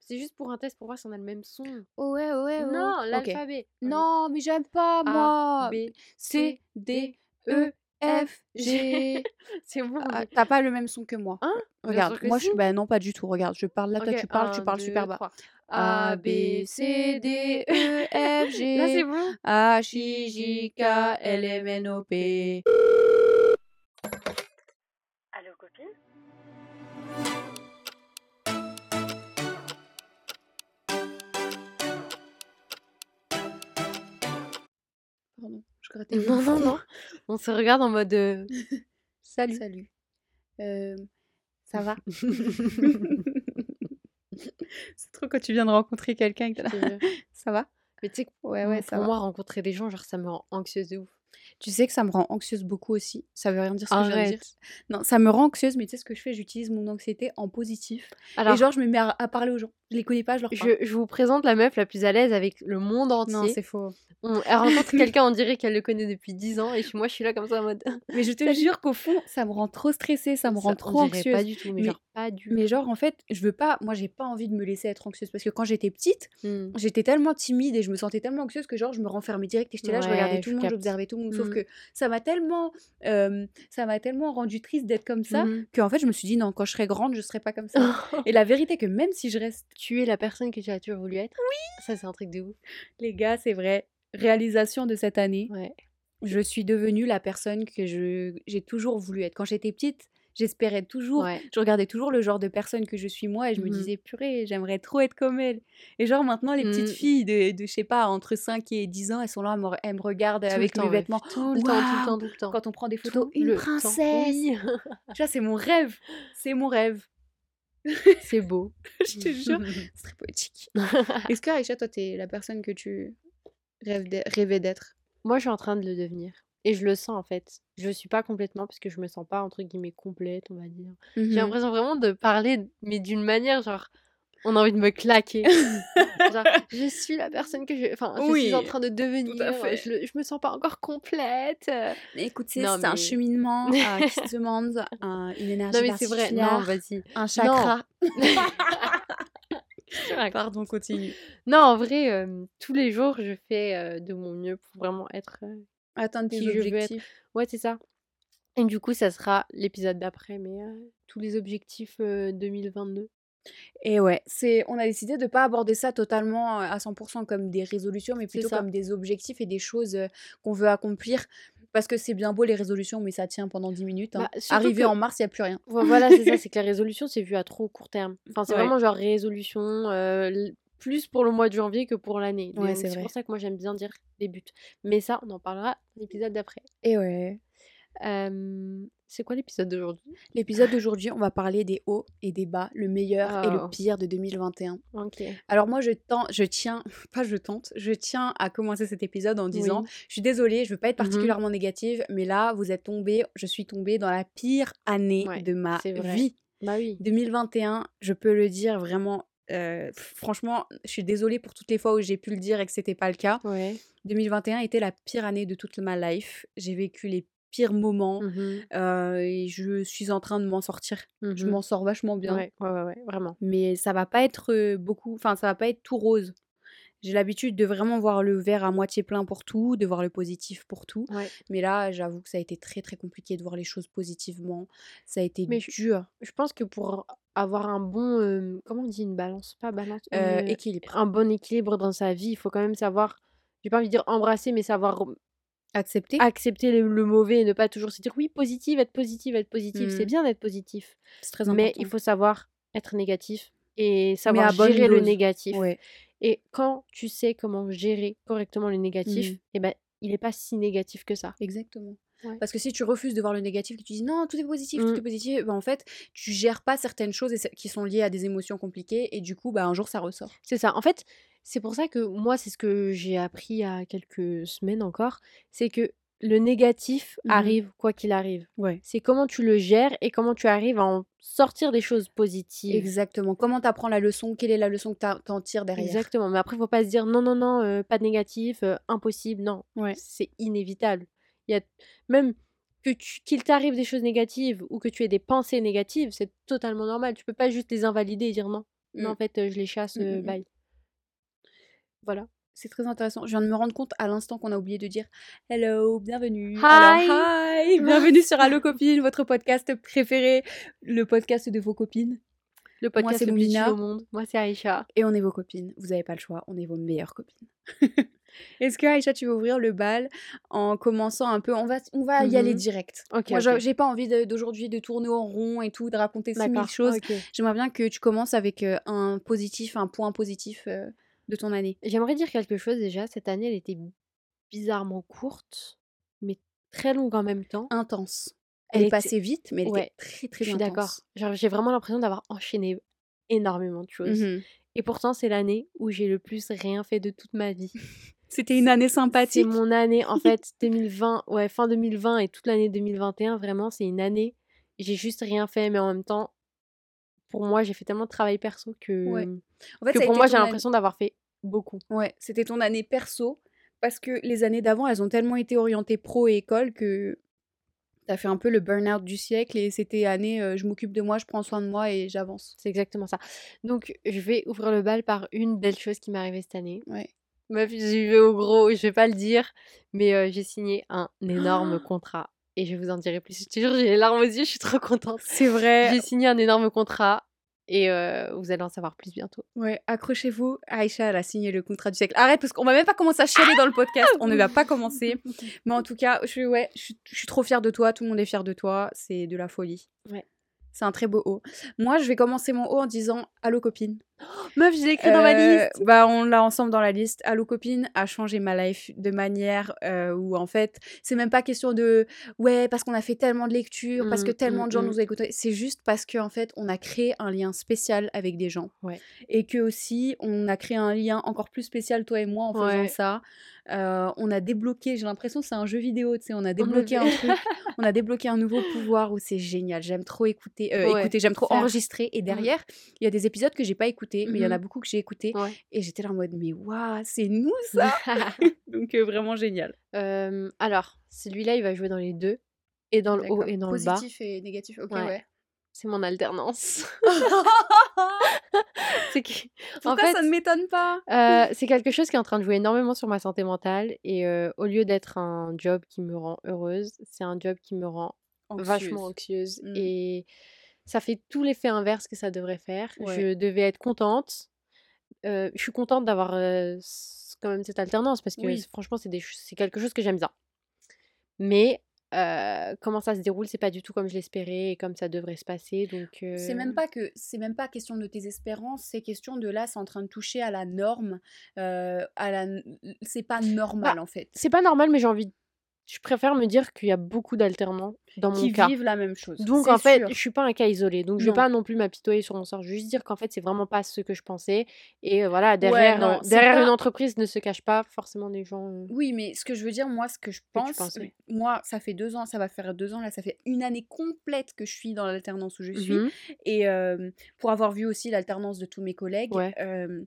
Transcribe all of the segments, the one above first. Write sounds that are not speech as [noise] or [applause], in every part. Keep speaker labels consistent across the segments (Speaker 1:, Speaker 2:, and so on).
Speaker 1: C'est juste pour un test pour voir si on a le même son.
Speaker 2: Oh ouais, oh ouais, oh.
Speaker 1: Non, l'alphabet.
Speaker 2: Non, mais j'aime pas,
Speaker 1: A,
Speaker 2: moi.
Speaker 1: B,
Speaker 2: C, D, E, F, G. [laughs]
Speaker 1: C'est bon.
Speaker 2: Ah,
Speaker 1: mais-
Speaker 2: T'as pas le même son que moi.
Speaker 1: Hein?
Speaker 2: Regarde, moi je bah non pas du tout. Regarde, je parle là, toi tu parles, tu parles
Speaker 1: deux,
Speaker 2: super bas.
Speaker 1: trois.
Speaker 2: A B C D E F G. [laughs]
Speaker 1: Là, c'est bon?
Speaker 2: H I J K L M N O P. Pardon, je grattais
Speaker 1: Non, non, non. On se regarde en mode euh, [laughs] salut.
Speaker 2: Salut. Euh, ça va? [laughs] C'est trop quand tu viens de rencontrer quelqu'un que là.
Speaker 1: Jure.
Speaker 2: Ça va?
Speaker 1: Mais tu sais, que
Speaker 2: Ouais ouais, ça
Speaker 1: pour
Speaker 2: va.
Speaker 1: moi, rencontrer des gens, genre, ça me rend anxieuse de ouf.
Speaker 2: Tu sais que ça me rend anxieuse beaucoup aussi. Ça veut rien dire ce que je viens de dire.
Speaker 1: Arrête.
Speaker 2: Non, ça me rend anxieuse, mais tu sais ce que je fais? J'utilise mon anxiété en positif.
Speaker 1: Alors,
Speaker 2: Et genre, je me mets à, à parler aux gens. Je les connais pas, je leur parle.
Speaker 1: je, je vous présente la meuf la plus à l'aise avec le monde entier.
Speaker 2: Non, c'est faux.
Speaker 1: On- elle rencontre [laughs] quelqu'un, on dirait qu'elle le connaît depuis 10 ans, et moi, je suis là comme ça en mode. [laughs]
Speaker 2: Mais je te jure qu'au fond, ça me rend trop stressée, ça me rend trop anxieuse.
Speaker 1: Pas du tout, mais,
Speaker 2: Mais-
Speaker 1: genre pas du
Speaker 2: Mais genre, en fait, je veux pas. Moi, j'ai pas envie de me laisser être anxieuse parce que quand j'étais petite,
Speaker 1: Hmm.
Speaker 2: j'étais tellement timide et je me sentais tellement anxieuse que genre, je me renfermais direct et j'étais là, je regardais tout le monde, j'observais tout le monde. Sauf
Speaker 1: Mhm.
Speaker 2: que ça m'a tellement, euh, ça m'a tellement rendu triste d'être comme ça
Speaker 1: Mhm.
Speaker 2: qu'en fait, je me suis dit non, quand je serai grande, je serai pas comme ça. [laughs] et la vérité, que même si je reste,
Speaker 1: tu es la personne que tu as toujours voulu être? Oui. Ça, c'est un truc de ouf.
Speaker 2: les gars, c'est vrai. Réalisation de cette année,
Speaker 1: Ouais.
Speaker 2: je suis devenue la personne que je j'ai toujours voulu être. Quand j'étais petite, j'espérais toujours
Speaker 1: Ouais.
Speaker 2: je regardais toujours le genre de personne que je suis moi et je me
Speaker 1: Mhm.
Speaker 2: disais purée, j'aimerais trop être comme elle. Et genre maintenant les petites
Speaker 1: Mhm.
Speaker 2: filles de, de je sais pas entre 5 et 10 ans, elles sont là, elles me, elles me regardent
Speaker 1: Tout
Speaker 2: avec
Speaker 1: le temps,
Speaker 2: mes vêtements.
Speaker 1: Tout le temps, tout le temps, tout le temps.
Speaker 2: Quand on prend des photos,
Speaker 1: Tout
Speaker 2: une princesse.
Speaker 1: Oui. [laughs]
Speaker 2: Tu vois, c'est mon rêve. C'est mon rêve. [laughs]
Speaker 1: c'est beau. [laughs]
Speaker 2: je te jure, c'est très poétique. Est-ce que Aïcha, toi, t'es la personne que tu rêves rêvais d'être?
Speaker 1: Moi, je suis en train de le devenir. Et je le sens en fait. Je suis pas complètement parce que je me sens pas entre guillemets complète, on va dire. J'ai
Speaker 2: Mhm.
Speaker 1: l'impression vraiment de parler, mais d'une manière genre, on a envie de me claquer. [laughs] genre, je suis la personne que je, enfin, je
Speaker 2: Oui,
Speaker 1: suis en train de devenir.
Speaker 2: fait.
Speaker 1: Je, le- je me sens pas encore complète. euh.
Speaker 2: Mais Écoute, c'est un cheminement euh, [laughs] qui demande un- une énergie
Speaker 1: Non mais c'est vrai. Non, vas-y.
Speaker 2: un chakra. [laughs] Pardon, continue.
Speaker 1: Non, en vrai, euh, tous les jours, je fais euh, de mon mieux pour vraiment être. Euh,
Speaker 2: Atteindre tes
Speaker 1: veux être.
Speaker 2: objectifs.
Speaker 1: Ouais, c'est ça. Et du coup, ça sera l'épisode d'après, mais euh, tous les objectifs euh, 2022.
Speaker 2: Et ouais, c'est, on a décidé de ne pas aborder ça totalement euh, à 100% comme des résolutions, mais plutôt comme des objectifs et des choses euh, qu'on veut accomplir. Parce que c'est bien beau les résolutions, mais ça tient pendant 10 minutes. hein.
Speaker 1: Bah,
Speaker 2: Arrivé
Speaker 1: que-
Speaker 2: en mars, il n'y a plus rien.
Speaker 1: Vo- Voilà, c'est ça, [laughs] c'est que la résolution, c'est vu à trop court terme. Enfin, c'est
Speaker 2: Ouais.
Speaker 1: vraiment genre résolution, euh, plus pour le mois de janvier que pour l'année.
Speaker 2: Ouais, c'est
Speaker 1: pour ça que moi, j'aime bien dire les buts. Mais ça, on en parlera l'épisode d'après.
Speaker 2: Et ouais.
Speaker 1: Euh, c'est quoi l'épisode d'aujourd'hui?
Speaker 2: L'épisode d'aujourd'hui, on va parler des hauts et des bas, le meilleur et le pire de 2021.
Speaker 1: Ok.
Speaker 2: Alors moi, je, tente, je tiens, [laughs] pas je tente, je tiens à commencer cet épisode en disant,
Speaker 1: Oui.
Speaker 2: je suis désolée, je veux pas être
Speaker 1: Mhm.
Speaker 2: particulièrement négative, mais là, vous êtes tombé, je suis tombée dans la pire année
Speaker 1: Ouais,
Speaker 2: de ma vie.
Speaker 1: Bah oui.
Speaker 2: 2021, je peux le dire vraiment. Euh, franchement, je suis désolée pour toutes les fois où j'ai pu le dire et que c'était pas le cas.
Speaker 1: Ouais.
Speaker 2: 2021 était la pire année de toute ma life. J'ai vécu les pires moments
Speaker 1: Mhm,
Speaker 2: euh, et je suis en train de m'en sortir. Je
Speaker 1: mhm.
Speaker 2: m'en sors vachement bien,
Speaker 1: Ouais, ouais, ouais, ouais, vraiment.
Speaker 2: mais ça va pas être euh, beaucoup. Enfin, ça va pas être tout rose. J'ai l'habitude de vraiment voir le verre à moitié plein pour tout, de voir le positif pour tout.
Speaker 1: Ouais.
Speaker 2: Mais là, j'avoue que ça a été très très compliqué de voir les choses positivement. Ça a été
Speaker 1: Mais je-
Speaker 2: dur.
Speaker 1: Je pense que pour avoir un bon, euh, comment on dit une balance, pas balance,
Speaker 2: Euh,
Speaker 1: euh,
Speaker 2: équilibre.
Speaker 1: un bon équilibre dans sa vie, il faut quand même savoir, j'ai pas envie de dire embrasser, mais savoir
Speaker 2: Accepter.
Speaker 1: accepter le, le mauvais et ne pas toujours se dire oui, positive, être positive, être positive. C'est
Speaker 2: Mm.
Speaker 1: bien d'être positif,
Speaker 2: C'est très important.
Speaker 1: mais il faut savoir être négatif et savoir gérer le négatif.
Speaker 2: Ouais.
Speaker 1: Et quand tu sais comment gérer correctement le négatif,
Speaker 2: Mhm.
Speaker 1: eh ben, il n'est pas si négatif que ça.
Speaker 2: Exactement.
Speaker 1: Ouais.
Speaker 2: Parce que si tu refuses de voir le négatif, que tu dis non, tout est positif, tout
Speaker 1: Mm.
Speaker 2: est positif, ben en fait, tu gères pas certaines choses qui sont liées à des émotions compliquées et du coup, bah, un jour, ça ressort.
Speaker 1: C'est ça. En fait, c'est pour ça que moi, c'est ce que j'ai appris il y a quelques semaines encore, c'est que le négatif
Speaker 2: Mhm.
Speaker 1: arrive quoi qu'il arrive.
Speaker 2: Ouais.
Speaker 1: C'est comment tu le gères et comment tu arrives à en sortir des choses positives.
Speaker 2: Exactement. Comment tu apprends la leçon? Quelle est la leçon que tu en tires derrière?
Speaker 1: Exactement. Mais après, il faut pas se dire non, non, non, euh, pas de négatif, euh, impossible. Non,
Speaker 2: Ouais.
Speaker 1: c'est inévitable. Il y a même que qu'il t'arrive des choses négatives ou que tu aies des pensées négatives, c'est totalement normal. Tu peux pas juste les invalider et dire non. Non,
Speaker 2: Mmh.
Speaker 1: en fait, heu, je les chasse,
Speaker 2: Mmh, mmh mh.
Speaker 1: bye. Voilà.
Speaker 2: C'est très intéressant. Je viens de me rendre compte à l'instant qu'on a oublié de dire hello, bienvenue. Alors,
Speaker 1: Hi!
Speaker 2: hi, bienvenue sur Allo Copines, votre podcast préféré, le podcast de vos copines.
Speaker 1: Le podcast le plus au monde. Moi, c'est Aïcha.
Speaker 2: Et on est vos copines. Vous avez pas le choix, on est vos meilleures copines. [laughs] Est-ce que Aïcha, tu veux ouvrir le bal en commençant un peu? On va, on va y aller
Speaker 1: Mmh
Speaker 2: direct.
Speaker 1: OK,
Speaker 2: Moi,
Speaker 1: OK.
Speaker 2: je- j'ai pas envie d'aujourd'hui de tourner en rond et tout, de raconter 6000
Speaker 1: D'accord,
Speaker 2: choses.
Speaker 1: OK.
Speaker 2: J'aimerais bien que tu commences avec euh, un positif, un point positif euh, de ton année?
Speaker 1: J'aimerais dire quelque chose déjà. Cette année, elle était bizarrement courte, mais très longue en même temps.
Speaker 2: Intense.
Speaker 1: Elle
Speaker 2: Elle est
Speaker 1: était
Speaker 2: passée vite, mais elle
Speaker 1: ouais,
Speaker 2: était très
Speaker 1: je
Speaker 2: très
Speaker 1: suis
Speaker 2: intense.
Speaker 1: d'accord. J'ai vraiment l'impression d'avoir enchaîné énormément de choses.
Speaker 2: Mhm.
Speaker 1: Et pourtant, c'est l'année où j'ai le plus rien fait de toute ma vie. [laughs]
Speaker 2: C'était une année
Speaker 1: C'est
Speaker 2: sympathique.
Speaker 1: mon année, en fait, [laughs] 2020, ouais, fin 2020 et toute l'année 2021, vraiment, c'est une année. J'ai juste rien fait, mais en même temps, pour moi, j'ai fait tellement de travail perso que,
Speaker 2: Ouais. En fait,
Speaker 1: que pour moi, j'ai
Speaker 2: année-
Speaker 1: l'impression d'avoir fait beaucoup.
Speaker 2: Ouais, c'était ton année perso parce que les années d'avant, elles ont tellement été orientées pro et école que t'as fait un peu le burn-out du siècle et c'était année euh, je m'occupe de moi, je prends soin de moi et j'avance.
Speaker 1: C'est exactement ça. Donc, je vais ouvrir le bal par une belle chose qui m'est arrivée cette année.
Speaker 2: Ouais.
Speaker 1: Meuf, j'y vais au gros, je vais pas le dire, mais euh, j'ai signé un énorme contrat. Et je vous en dirai plus. Je te jure, j'ai les larmes aux yeux, je suis trop contente.
Speaker 2: C'est vrai.
Speaker 1: J'ai signé un énorme contrat et euh, vous allez en savoir plus bientôt.
Speaker 2: Ouais, accrochez-vous. Aïcha, elle a signé le contrat du siècle. Arrête, parce qu'on va même pas commencer à chialer dans le podcast. On ne va pas commencer. [laughs] Mais en tout cas, je, suis- ouais, je suis trop fière de toi. Tout le monde est fier de toi. C'est de la folie.
Speaker 1: Ouais.
Speaker 2: C'est un très beau haut. Moi, je vais commencer mon haut en disant Allô copine.
Speaker 1: Meuf, j'ai écrit dans ma
Speaker 2: Euh,
Speaker 1: liste.
Speaker 2: Bah, on l'a ensemble dans la liste. Allô copine a changé ma life de manière euh, où en fait, c'est même pas question de ouais parce qu'on a fait tellement de lectures, parce que
Speaker 1: Mm,
Speaker 2: tellement
Speaker 1: mm,
Speaker 2: de gens
Speaker 1: mm.
Speaker 2: nous ont écoutés. C'est juste parce qu'en fait, on a créé un lien spécial avec des gens.
Speaker 1: Ouais.
Speaker 2: Et que aussi, on a créé un lien encore plus spécial toi et moi en faisant
Speaker 1: Ouais.
Speaker 2: ça. Euh, on a débloqué. J'ai l'impression que c'est un jeu vidéo. Tu sais, on a débloqué un truc. [laughs] On a débloqué un nouveau pouvoir où c'est génial. J'aime trop écouter. euh,
Speaker 1: Ouais,
Speaker 2: écouter. J'aime trop
Speaker 1: faire.
Speaker 2: enregistrer. Et derrière, il y a des épisodes que j'ai pas écoutés, mais il y en a
Speaker 1: Mhm.
Speaker 2: beaucoup que j'ai écoutés.
Speaker 1: Ouais.
Speaker 2: Et j'étais là en mode, mais waouh, c'est nous ça [laughs] [laughs] Donc euh, vraiment génial.
Speaker 1: Euh, alors, celui-là, il va jouer dans les deux, et dans le haut et dans le bas.
Speaker 2: Positif et négatif, ok,
Speaker 1: Ouais.
Speaker 2: ouais.
Speaker 1: C'est mon alternance. [laughs] c'est que, en
Speaker 2: Pourquoi
Speaker 1: fait,
Speaker 2: ça ne m'étonne pas?
Speaker 1: euh, c'est quelque chose qui est en train de jouer énormément sur ma santé mentale. Et euh, au lieu d'être un job qui me rend heureuse, c'est un job qui me rend vachement anxieuse.
Speaker 2: Mm.
Speaker 1: Et ça fait tout l'effet inverse que ça devrait faire.
Speaker 2: Ouais.
Speaker 1: Je devais être contente. Euh, je suis contente d'avoir euh, quand même cette alternance parce que
Speaker 2: Oui.
Speaker 1: franchement, c'est des ch- c'est quelque chose que j'aime bien. Mais euh, comment ça se déroule, c'est pas du tout comme je l'espérais et comme ça devrait se passer. Donc,
Speaker 2: C'est même pas que c'est même pas question de tes espérances, c'est question de là, c'est en train de toucher à la norme, euh, à la, c'est pas normal
Speaker 1: Bah,
Speaker 2: en fait.
Speaker 1: c'est pas normal, mais j'ai envie. Je préfère me dire qu'il y a beaucoup d'alternants dans mon
Speaker 2: Qui
Speaker 1: cas.
Speaker 2: vivent la même chose.
Speaker 1: Donc en fait,
Speaker 2: sûr.
Speaker 1: je suis pas un cas isolé. Donc je vais pas non plus m'apitoyer sur mon sort. Juste dire qu'en fait, c'est vraiment pas ce que je pensais. Et euh, voilà, derrière,
Speaker 2: non,
Speaker 1: derrière
Speaker 2: pas-
Speaker 1: une entreprise ne se cache pas forcément des gens. euh,
Speaker 2: Oui, mais ce que je veux dire, moi, ce que je pense,
Speaker 1: pensais.
Speaker 2: moi, ça fait deux ans, ça va faire deux ans, là, ça fait une année complète que je suis dans l'alternance où je suis.
Speaker 1: mhm,
Speaker 2: Et euh, pour avoir vu aussi l'alternance de tous mes collègues,
Speaker 1: Ouais.
Speaker 2: euh,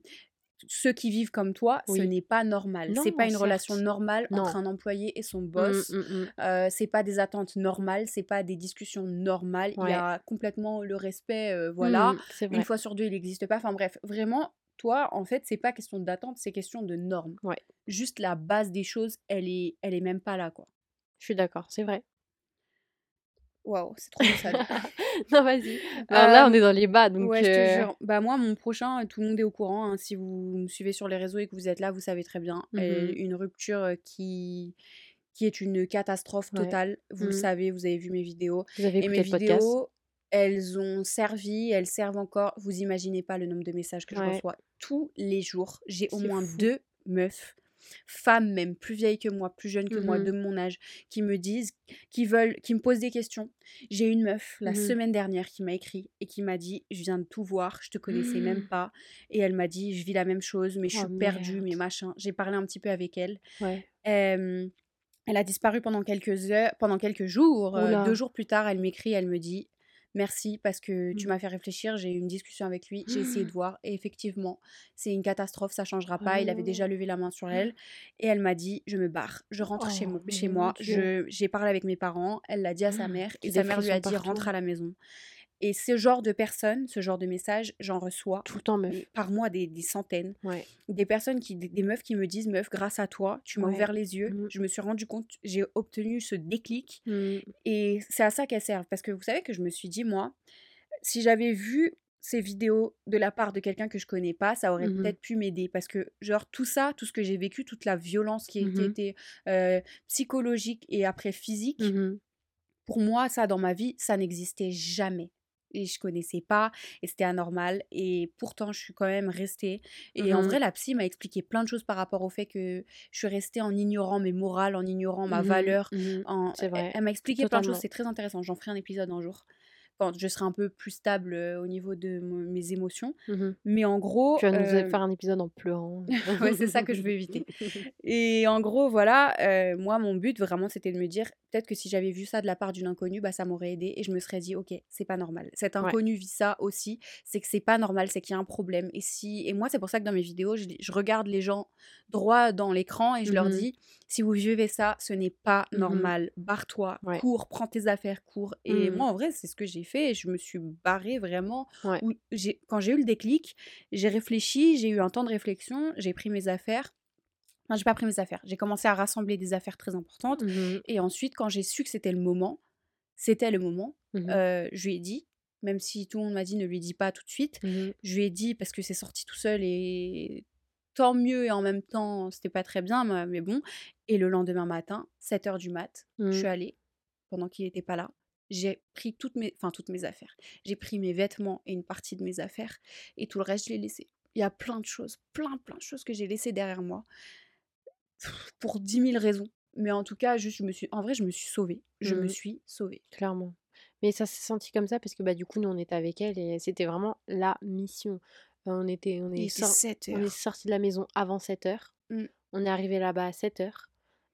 Speaker 2: ceux qui vivent comme toi, ce n'est pas normal. C'est pas une relation normale
Speaker 1: Non.
Speaker 2: entre un employé et son
Speaker 1: mm,
Speaker 2: boss.
Speaker 1: mm, mm.
Speaker 2: Euh, c'est pas des attentes normales, c'est pas des discussions normales. Il y a complètement le respect, euh, voilà.
Speaker 1: Mm, c'est vrai.
Speaker 2: Une fois sur deux, il n'existe pas. Enfin bref, vraiment, toi, en fait, c'est pas question d'attente, c'est question de normes.
Speaker 1: Ouais.
Speaker 2: Juste la base des choses, elle est, elle est même pas là, quoi.
Speaker 1: Je suis d'accord, c'est vrai.
Speaker 2: Waouh, c'est trop [laughs] ça.
Speaker 1: non, vas-y. Là, on
Speaker 2: Euh,
Speaker 1: est dans les bas, donc.
Speaker 2: ouais, je te
Speaker 1: euh,
Speaker 2: jure. Bah moi, mon prochain, tout le monde est au courant. hein. Si vous me suivez sur les réseaux et que vous êtes là, vous savez très bien.
Speaker 1: Mhm.
Speaker 2: une rupture euh, qui qui est une catastrophe
Speaker 1: Ouais.
Speaker 2: totale. Vous le
Speaker 1: Mhm.
Speaker 2: savez, vous avez vu mes vidéos.
Speaker 1: Vous avez
Speaker 2: Et mes
Speaker 1: podcast.
Speaker 2: vidéos, elles ont servi, elles servent encore. Vous imaginez pas le nombre de messages que je reçois tous les jours. J'ai au moins
Speaker 1: fou.
Speaker 2: deux meufs, femmes même, plus vieilles que moi, plus jeunes que moi,
Speaker 1: Mhm.
Speaker 2: de mon âge, qui me disent, qui veulent, qui me posent des questions. J'ai une meuf la
Speaker 1: Mhm.
Speaker 2: semaine dernière qui m'a écrit et qui m'a dit, je viens de tout voir, je te connaissais même
Speaker 1: Mhm.
Speaker 2: pas. Et elle m'a dit, je vis la même chose, mais je
Speaker 1: Oh,
Speaker 2: suis perdue,
Speaker 1: merde.
Speaker 2: mais machin. J'ai parlé un petit peu avec elle.
Speaker 1: Ouais.
Speaker 2: Euh, elle a disparu pendant quelques heures, pendant quelques jours. Euh, deux jours plus tard, elle m'écrit, elle me dit merci parce que tu
Speaker 1: Mm.
Speaker 2: m'as fait réfléchir. J'ai eu une discussion avec lui, j'ai essayé de [gasps] voir et effectivement, c'est une catastrophe, ça changera
Speaker 1: Oh
Speaker 2: pas. Il avait déjà levé la main sur elle [gasps] et elle m'a dit je me barre, je rentre chez,
Speaker 1: Oh,
Speaker 2: chez moi. J'ai parlé avec mes parents, elle l'a dit à sa [gasps] mère et sa mère lui a dit rentre à la maison. Et ce genre de personnes, ce genre de messages, j'en reçois
Speaker 1: Tout le temps, meuf.
Speaker 2: par mois des, des centaines.
Speaker 1: Ouais.
Speaker 2: Des personnes qui, des, des meufs qui me disent, meuf, grâce à toi, tu m'as
Speaker 1: Ouais.
Speaker 2: ouvert les yeux,
Speaker 1: Mhm.
Speaker 2: je me suis rendu compte, j'ai obtenu ce déclic.
Speaker 1: Mm.
Speaker 2: Et c'est à ça qu'elles servent. Parce que vous savez que je me suis dit, moi, si j'avais vu ces vidéos de la part de quelqu'un que je connais pas, ça aurait
Speaker 1: Mhm.
Speaker 2: peut-être pu m'aider. Parce que, genre, tout ça, tout ce que j'ai vécu, toute la violence qui a
Speaker 1: Mhm.
Speaker 2: été euh, psychologique et après physique,
Speaker 1: Mhm.
Speaker 2: pour moi, ça, dans ma vie, ça n'existait jamais. Et je connaissais pas, et c'était anormal. Et pourtant, je suis quand même restée. Et en vrai, la psy m'a expliqué plein de choses par rapport au fait que je suis restée en ignorant mes morales, en ignorant ma
Speaker 1: Mhm.
Speaker 2: valeur.
Speaker 1: Mhm.
Speaker 2: en- Elle,
Speaker 1: vrai.
Speaker 2: elle m'a expliqué plein de choses, c'est très intéressant. J'en ferai un épisode un jour, quand je serai un peu plus stable euh, au niveau de mes émotions.
Speaker 1: Mhm.
Speaker 2: Mais en gros,
Speaker 1: Tu vas nous
Speaker 2: euh,
Speaker 1: faire un épisode en pleurant. [laughs]
Speaker 2: ouais, c'est ça que je veux éviter. [laughs] Et en gros, voilà, euh, moi, mon but vraiment, c'était de me dire, peut-être que si j'avais vu ça de la part d'une inconnue, bah, ça m'aurait aidé et je me serais dit, ok, c'est pas normal. Cet
Speaker 1: Ouais.
Speaker 2: inconnu vit ça aussi, c'est que c'est pas normal, c'est qu'il y a un problème. Et si, et moi, c'est pour ça que dans mes vidéos, je, je regarde les gens droit dans l'écran et je leur
Speaker 1: Mhm.
Speaker 2: dis, si vous vivez ça, ce n'est pas
Speaker 1: Mhm.
Speaker 2: normal. Barre-toi,
Speaker 1: Ouais.
Speaker 2: cours, prends tes affaires, cours. Et moi, en vrai, c'est ce que j'ai fait. Et je me suis barrée vraiment.
Speaker 1: Ouais.
Speaker 2: où j'ai- quand j'ai eu le déclic, j'ai réfléchi, j'ai eu un temps de réflexion, j'ai pris mes affaires. Enfin, j'ai pas pris mes affaires. J'ai commencé à rassembler des affaires très importantes.
Speaker 1: Mhm.
Speaker 2: Et ensuite, quand j'ai su que c'était le moment, c'était le moment,
Speaker 1: Mhm.
Speaker 2: euh, je lui ai dit, même si tout le monde m'a dit ne lui dis pas tout de suite,
Speaker 1: Mhm.
Speaker 2: je lui ai dit parce que c'est sorti tout seul et tant mieux et en même temps c'était pas très bien, mais bon. Et le lendemain matin, 7h du mat, je suis allée, pendant qu'il n'était pas là, j'ai pris toutes mes, enfin, toutes mes affaires. J'ai pris mes vêtements et une partie de mes affaires et tout le reste, je l'ai laissé. Il y a plein de choses, plein, plein de choses que j'ai laissées derrière moi pour 10 000 raisons. Mais en tout cas, juste, je me suis, en vrai, je me suis sauvée. Je me
Speaker 1: Mhm.
Speaker 2: suis sauvée.
Speaker 1: Clairement. Mais ça s'est senti comme ça parce que bah du coup nous on était avec elle et c'était vraiment la mission. On était on est
Speaker 2: était
Speaker 1: sor-
Speaker 2: 7
Speaker 1: on est
Speaker 2: heures.
Speaker 1: sorti de la maison avant 7 heures.
Speaker 2: Mm.
Speaker 1: On est arrivé là-bas à 7 heures.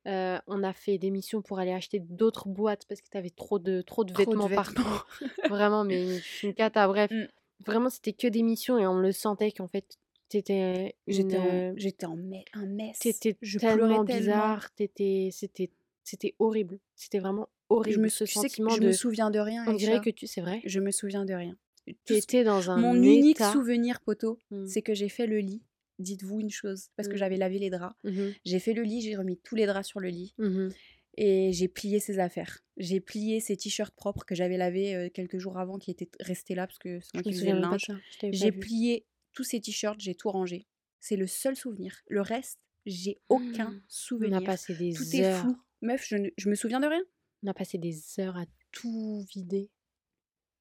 Speaker 1: Euh, on a fait des missions pour aller acheter d'autres boîtes parce que t'avais trop de trop de
Speaker 2: Trop de
Speaker 1: vêtements
Speaker 2: vêtements.
Speaker 1: partout. [laughs] Vraiment mais une cata. Bref,
Speaker 2: Mm.
Speaker 1: vraiment c'était que des missions et on le sentait qu'en fait t'étais une
Speaker 2: J'étais en, j'étais en, me- un mess.
Speaker 1: t'étais
Speaker 2: Je
Speaker 1: tellement bizarre. T'étais c'était c'était horrible. C'était vraiment
Speaker 2: Je
Speaker 1: horrible
Speaker 2: me,
Speaker 1: ce
Speaker 2: tu
Speaker 1: sentiment
Speaker 2: je
Speaker 1: de
Speaker 2: me souviens de rien,
Speaker 1: on dirait que tu c'est vrai.
Speaker 2: Je me souviens de rien.
Speaker 1: T'étais dans un
Speaker 2: Mon unique souvenir, poteau,
Speaker 1: Mm.
Speaker 2: c'est que j'ai fait le lit. Dites-vous une chose, parce que
Speaker 1: Mm.
Speaker 2: j'avais lavé les draps.
Speaker 1: Mhm.
Speaker 2: J'ai fait le lit, j'ai remis tous les draps sur le lit
Speaker 1: Mhm.
Speaker 2: et j'ai plié ses affaires. J'ai plié ses t-shirts propres que j'avais lavés euh, quelques jours avant, qui étaient restés là parce que c'est moi qui faisais le linge. J'ai plié tous ces t-shirts, j'ai tout rangé. C'est le seul souvenir. Le reste, j'ai aucun
Speaker 1: Mm. On a
Speaker 2: souvenir.
Speaker 1: passé des
Speaker 2: Tout est
Speaker 1: heures.
Speaker 2: flou. Meuf, je, ne- je me souviens de rien.
Speaker 1: On a passé des heures à tout vider.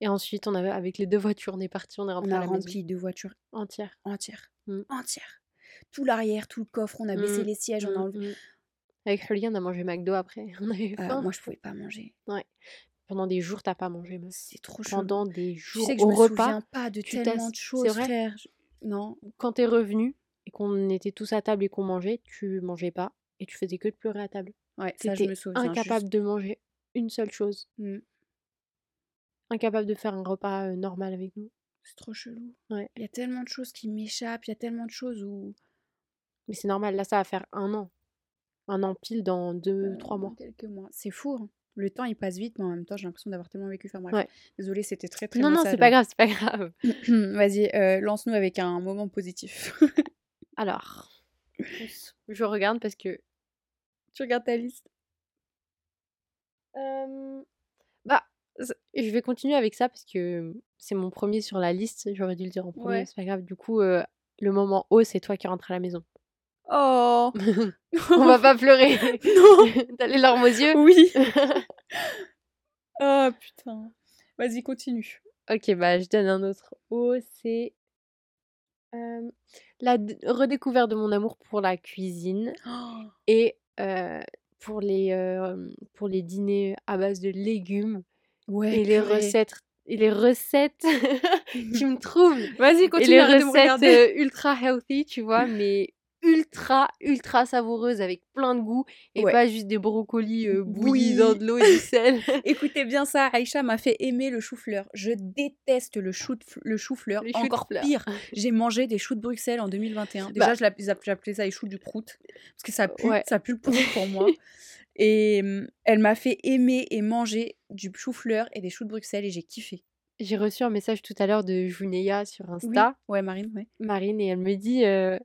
Speaker 1: Et ensuite, on avait, avec les deux voitures, on est parti, on est
Speaker 2: On
Speaker 1: rentré à
Speaker 2: a
Speaker 1: maison
Speaker 2: rempli deux voitures
Speaker 1: entière.
Speaker 2: entières.
Speaker 1: Mm.
Speaker 2: Entières. Tout l'arrière, tout le coffre, on a baissé
Speaker 1: Mm,
Speaker 2: les sièges, on a
Speaker 1: mm,
Speaker 2: enlevé.
Speaker 1: Avec Hully, on a mangé McDo après. [laughs] On avait
Speaker 2: Euh, moi, je pouvais pas manger.
Speaker 1: Pendant des jours, t'as pas mangé, meuf.
Speaker 2: C'est trop chelou.
Speaker 1: Pendant des
Speaker 2: Tu
Speaker 1: jours,
Speaker 2: sais que je
Speaker 1: au
Speaker 2: me
Speaker 1: repas,
Speaker 2: souviens pas de
Speaker 1: tu
Speaker 2: tellement de
Speaker 1: c'est
Speaker 2: choses,
Speaker 1: vrai?
Speaker 2: frère. Je- Non.
Speaker 1: quand t'es revenu et qu'on était tous à table et qu'on mangeait, tu mangeais pas et tu faisais que de pleurer à table.
Speaker 2: Ouais, ça, je me souviens.
Speaker 1: incapable
Speaker 2: juste.
Speaker 1: de manger une seule chose. Incapable de faire un repas euh, normal avec nous.
Speaker 2: C'est trop chelou.
Speaker 1: Ouais.
Speaker 2: Il y a tellement de choses qui m'échappent, il y a tellement de choses où.
Speaker 1: Mais c'est normal, là ça va faire un an. Un an pile dans deux,
Speaker 2: euh,
Speaker 1: trois mois.
Speaker 2: Quelques mois. C'est fou. hein. Le temps, il passe vite, mais en même temps, j'ai l'impression d'avoir tellement vécu. Enfin bref.
Speaker 1: Ouais.
Speaker 2: Désolée, c'était très très
Speaker 1: Non, non, c'est pas grave, c'est pas grave. [clears throat]
Speaker 2: Vas-y, euh, lance-nous avec un moment positif. [laughs]
Speaker 1: Alors, je regarde parce que.
Speaker 2: tu regardes ta liste.
Speaker 1: euh, Bah, je vais continuer avec ça parce que c'est mon premier sur la liste. J'aurais dû le dire en premier,
Speaker 2: Ouais.
Speaker 1: c'est pas grave. Du coup, euh, le moment haut, c'est toi qui rentres à la maison.
Speaker 2: Oh [laughs]
Speaker 1: On va pas pleurer. [laughs]
Speaker 2: Non [laughs]
Speaker 1: T'as les larmes aux yeux
Speaker 2: Oui Oh putain. Vas-y, continue.
Speaker 1: Ok, bah je donne un autre haut, c'est euh, la redécouverte de mon amour pour la cuisine [gasps] et euh, pour les euh, pour les dîners à base de légumes
Speaker 2: Ouais.
Speaker 1: et les
Speaker 2: purée.
Speaker 1: recettes et les recettes [laughs] qui me troublent
Speaker 2: Vas-y,
Speaker 1: et
Speaker 2: continue,
Speaker 1: les
Speaker 2: de me
Speaker 1: recettes euh, ultra healthy, tu vois, mais ultra ultra savoureuses avec plein de goût et
Speaker 2: Ouais.
Speaker 1: pas juste des brocolis euh, bouillis dans de l'eau et du sel. [laughs]
Speaker 2: Écoutez bien ça, Aïcha m'a fait aimer le chou-fleur. Je déteste le chou le chou-fleur.
Speaker 1: Les
Speaker 2: Encore pire, [laughs] j'ai mangé des choux de Bruxelles en 2021. Déjà,
Speaker 1: Bah.
Speaker 2: j'appelais ça les choux du prout parce que ça pue,
Speaker 1: Ouais.
Speaker 2: ça pue le prout pour moi. Et elle m'a fait aimer et manger du chou-fleur et des choux de Bruxelles et j'ai kiffé.
Speaker 1: j'ai reçu un message tout à l'heure de Junéa sur
Speaker 2: Oui,
Speaker 1: Insta,
Speaker 2: ouais, Marine, ouais.
Speaker 1: Marine, et elle me dit euh,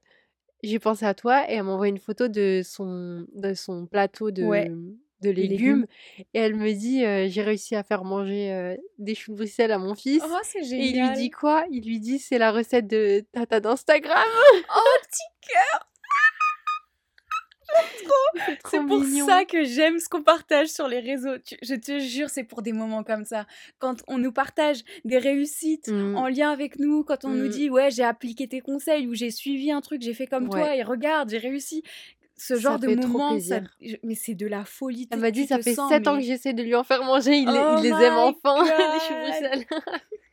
Speaker 1: J'ai pensé à toi, et elle m'envoie une photo de son, de son plateau
Speaker 2: Ouais,
Speaker 1: de, de
Speaker 2: légumes.
Speaker 1: légumes, et elle me dit euh, J'ai réussi à faire manger euh, des choux de Bruxelles à mon fils.
Speaker 2: Oh, c'est
Speaker 1: Et il lui
Speaker 2: génial.
Speaker 1: dit quoi? Il lui dit C'est la recette de Tata d'Instagram.
Speaker 2: Oh, petit cœur.
Speaker 1: C'est
Speaker 2: pour
Speaker 1: mignon.
Speaker 2: ça que j'aime ce qu'on partage sur les réseaux. Tu- je te jure, c'est pour des moments comme ça. Quand on nous partage des réussites
Speaker 1: Mm,
Speaker 2: en lien avec nous, quand on nous
Speaker 1: mm,
Speaker 2: dit ouais, j'ai appliqué tes conseils ou j'ai suivi un truc, j'ai fait comme toi et regarde, j'ai réussi. Ce
Speaker 1: ça
Speaker 2: genre de moment, ça,
Speaker 1: plaisir.
Speaker 2: je- mais c'est de la folie.
Speaker 1: Elle m'a dit Ça fait
Speaker 2: sens,
Speaker 1: 7 ans que j'essaie de lui en faire manger, il, les-
Speaker 2: oh
Speaker 1: il les aime enfin. [laughs]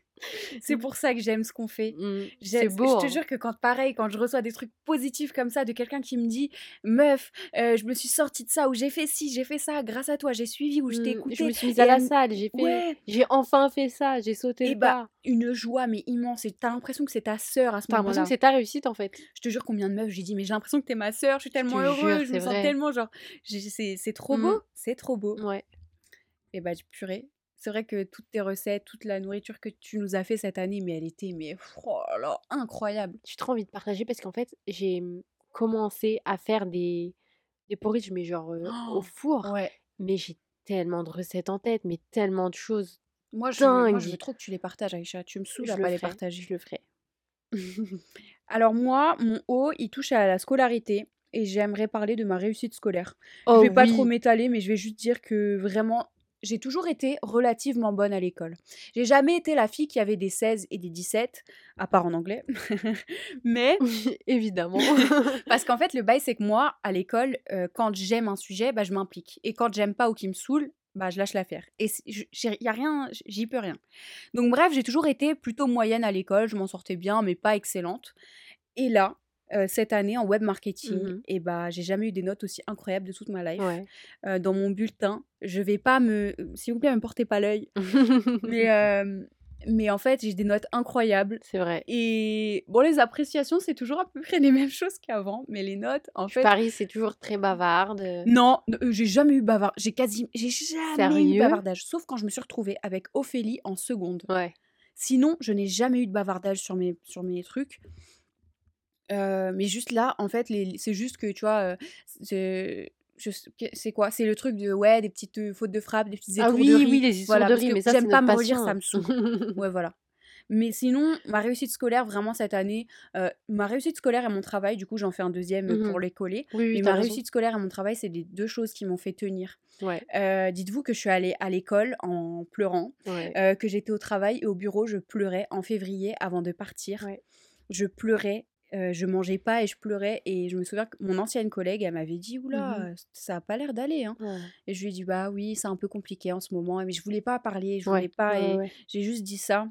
Speaker 2: C'est pour ça que j'aime ce qu'on fait.
Speaker 1: Mm,
Speaker 2: J'ai-
Speaker 1: C'est beau,
Speaker 2: Je te
Speaker 1: hein.
Speaker 2: jure que quand pareil, quand je reçois des trucs positifs comme ça de quelqu'un qui me dit meuf, euh, je me suis sortie de ça ou j'ai fait ci, j'ai fait ça grâce à toi, j'ai suivi ou je t'ai
Speaker 1: Mm, Je
Speaker 2: écouté
Speaker 1: me suis mise à la salle, j'ai fait,
Speaker 2: ouais
Speaker 1: j'ai enfin fait ça, j'ai sauté
Speaker 2: et
Speaker 1: le
Speaker 2: bah
Speaker 1: pas.
Speaker 2: une joie mais immense et t'as l'impression que c'est ta sœur à ce
Speaker 1: T'as l'impression que
Speaker 2: moment-là.
Speaker 1: c'est ta réussite en fait.
Speaker 2: Je te jure combien de meufs j'ai dit mais j'ai l'impression que t'es ma sœur, je suis
Speaker 1: Je
Speaker 2: tellement
Speaker 1: jure,
Speaker 2: heureuse, je me sens tellement genre c'est trop beau, c'est trop beau.
Speaker 1: Ouais.
Speaker 2: Et bah purée. C'est vrai que toutes tes recettes, toute la nourriture que tu nous as fait cette année, mais elle était mais oh là incroyable.
Speaker 1: J'ai trop envie de partager parce qu'en fait, j'ai mm, commencé à faire des, des porridge, mais genre euh, au [gasps] four.
Speaker 2: ouais.
Speaker 1: Mais j'ai tellement de recettes en tête, mais tellement de choses
Speaker 2: Moi je, moi, je veux trop que tu les partages, Aïcha. Tu me saoules
Speaker 1: Je
Speaker 2: à
Speaker 1: le
Speaker 2: pas les partager.
Speaker 1: je le ferai. [laughs]
Speaker 2: Alors moi, mon haut, il touche à la scolarité et j'aimerais parler de ma réussite scolaire. Je
Speaker 1: Oh
Speaker 2: vais pas trop m'étaler, mais je vais juste dire que vraiment, j'ai toujours été relativement bonne à l'école. J'ai jamais été la fille qui avait des 16 et des 17, à part en anglais. [laughs] mais
Speaker 1: évidemment. [laughs]
Speaker 2: parce qu'en fait, le bail, c'est que moi, à l'école, euh, quand j'aime un sujet, bah, je m'implique. Et quand j'aime pas ou qu'il me saoule, bah, je lâche l'affaire. Et j'ai- y a rien, j'y peux rien. Donc bref, j'ai toujours été plutôt moyenne à l'école, je m'en sortais bien, mais pas excellente. Et là, euh, cette année en web marketing,
Speaker 1: Mhm.
Speaker 2: et bah j'ai jamais eu des notes aussi incroyables de toute ma life.
Speaker 1: Ouais.
Speaker 2: Euh, dans mon bulletin, je vais pas me, s'il vous plaît, me portez pas l'œil, mais [laughs] euh, mais en fait j'ai des notes incroyables.
Speaker 1: C'est vrai.
Speaker 2: Et bon, les appréciations, c'est toujours à peu près les mêmes choses qu'avant, mais les notes, en
Speaker 1: Je
Speaker 2: fait,
Speaker 1: parie, c'est toujours très bavarde.
Speaker 2: non, j'ai jamais eu bavard, j'ai quasi, j'ai jamais eu
Speaker 1: Sérieux?
Speaker 2: bavardage, sauf quand je me suis retrouvée avec Ophélie en seconde.
Speaker 1: Ouais.
Speaker 2: Sinon, je n'ai jamais eu de bavardage sur mes, sur mes trucs. Euh, mais juste là, en fait, les, c'est juste que, tu vois, c'est quoi? C'est le truc de, ouais, des petites fautes de frappe, des petites
Speaker 1: Ah oui,
Speaker 2: étourderies.
Speaker 1: oui, les
Speaker 2: Voilà, parce
Speaker 1: étourderies,
Speaker 2: que
Speaker 1: mais ça,
Speaker 2: j'aime pas me relire, ça me saoule. [laughs] Ouais, voilà. Mais sinon, ma réussite scolaire, vraiment cette année, euh, ma réussite scolaire et mon travail, du coup, j'en fais un deuxième euh, pour les coller.
Speaker 1: Oui, oui,
Speaker 2: Mais ma
Speaker 1: raison.
Speaker 2: réussite scolaire et mon travail, c'est les deux choses qui m'ont fait tenir.
Speaker 1: Ouais,
Speaker 2: Euh, Dites-vous que je suis allée à l'école en pleurant,
Speaker 1: ouais,
Speaker 2: euh, que j'étais au travail et au bureau, je pleurais en février avant de partir.
Speaker 1: ouais.
Speaker 2: Je pleurais, euh, je mangeais pas et je pleurais. Et je me souviens que mon ancienne collègue, elle m'avait dit Oula, euh, ça a pas l'air d'aller. hein.
Speaker 1: Ouais,
Speaker 2: Et je lui ai dit Bah oui, c'est un peu compliqué en ce moment. Mais je voulais pas parler, je
Speaker 1: ouais,
Speaker 2: voulais pas.
Speaker 1: ouais,
Speaker 2: Et j'ai juste dit ça.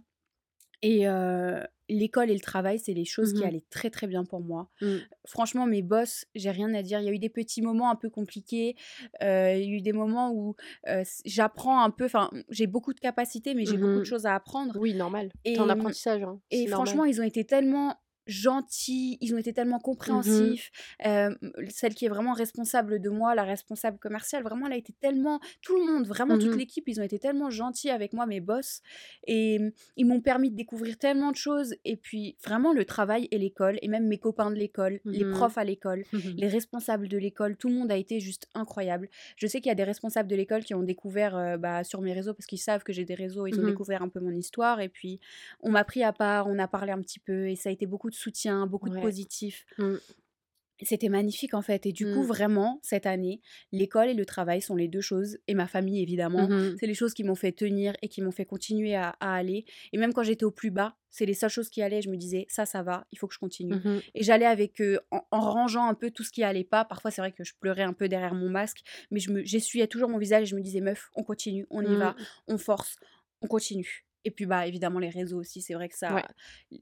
Speaker 2: Et euh, l'école et le travail, c'est les choses qui
Speaker 1: Mhm.
Speaker 2: allaient très très bien pour moi.
Speaker 1: Mm.
Speaker 2: Franchement, mes boss, j'ai rien à dire. Il y a eu des petits moments un peu compliqués. euh, il y a eu des moments où euh, j'apprends un peu. Enfin, j'ai beaucoup de capacités, mais j'ai beaucoup de choses à apprendre.
Speaker 1: Oui, normal.
Speaker 2: Et,
Speaker 1: en
Speaker 2: mmh,
Speaker 1: apprentissage, hein.
Speaker 2: et franchement, ils ont été tellement gentils, ils ont été tellement
Speaker 1: Mhm.
Speaker 2: compréhensifs. Euh, celle qui est vraiment responsable de moi, la responsable commerciale, vraiment, elle a été tellement. Tout le monde, vraiment toute
Speaker 1: Mhm.
Speaker 2: l'équipe, ils ont été tellement gentils avec moi, mes boss. Et ils m'ont permis de découvrir tellement de choses. Et puis, vraiment, le travail et l'école, et même mes copains de l'école, les
Speaker 1: Mhm.
Speaker 2: profs à l'école, les responsables de l'école, tout le monde a été juste incroyable. Je sais qu'il y a des responsables de l'école qui ont découvert euh, bah, sur mes réseaux, parce qu'ils savent que j'ai des réseaux, ils ont découvert un peu mon histoire. Et puis, on m'a pris à part, on a parlé un petit peu, et ça a été beaucoup de soutien, beaucoup de positif.
Speaker 1: Mm.
Speaker 2: C'était magnifique en fait. Et du coup,
Speaker 1: Mm.
Speaker 2: vraiment, cette année, l'école et le travail sont les deux choses, et ma famille évidemment,
Speaker 1: Mhm.
Speaker 2: c'est les choses qui m'ont fait tenir et qui m'ont fait continuer à, à aller. Et même quand j'étais au plus bas, c'est les seules choses qui allaient. Je me disais, ça, ça va, il faut que je continue. Et j'allais avec, euh, en, en rangeant un peu tout ce qui allait pas. Parfois, c'est vrai que je pleurais un peu derrière mon masque, mais je j'essuyais toujours mon visage et je me disais, meuf, on continue, on y va, on force, on continue. Et puis, bah, évidemment, les réseaux aussi, c'est vrai que ça,
Speaker 1: Ouais.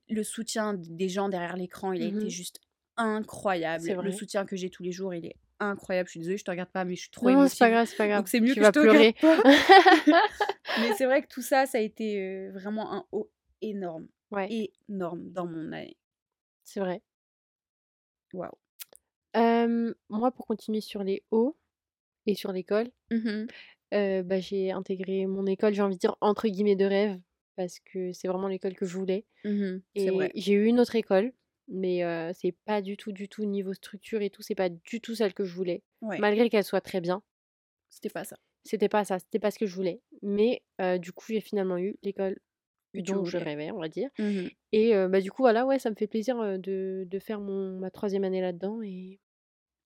Speaker 2: le soutien des gens derrière l'écran, il a été
Speaker 1: Mhm.
Speaker 2: juste incroyable. Le soutien que j'ai tous les jours, il est incroyable. Je suis désolée, je te regarde pas, mais je suis trop
Speaker 1: Non, c'est pas grave, c'est pas grave.
Speaker 2: Donc c'est mieux
Speaker 1: Tu
Speaker 2: que
Speaker 1: vas
Speaker 2: je te
Speaker 1: pleurer. [laughs] [laughs]
Speaker 2: mais c'est vrai que tout ça, ça a été vraiment un haut énorme,
Speaker 1: Ouais,
Speaker 2: énorme dans mon année.
Speaker 1: c'est vrai.
Speaker 2: Waouh.
Speaker 1: Moi, pour continuer sur les hauts et sur l'école, euh, bah, j'ai intégré mon école, j'ai envie de dire, entre guillemets, de rêve. Parce que c'est vraiment l'école que je voulais.
Speaker 2: Mmh
Speaker 1: Et j'ai eu une autre école, mais c'est pas du tout, du tout niveau structure et tout, c'est pas du tout celle que je voulais.
Speaker 2: Ouais,
Speaker 1: Malgré qu'elle soit très bien,
Speaker 2: c'était pas ça
Speaker 1: c'était pas ça, c'était pas ce que je voulais. Mais du coup, j'ai finalement eu l'école dont je rêvais, on va dire.
Speaker 2: Mmh
Speaker 1: Et bah, du coup, voilà, ouais, ça me fait plaisir, de de faire mon ma troisième année là-dedans et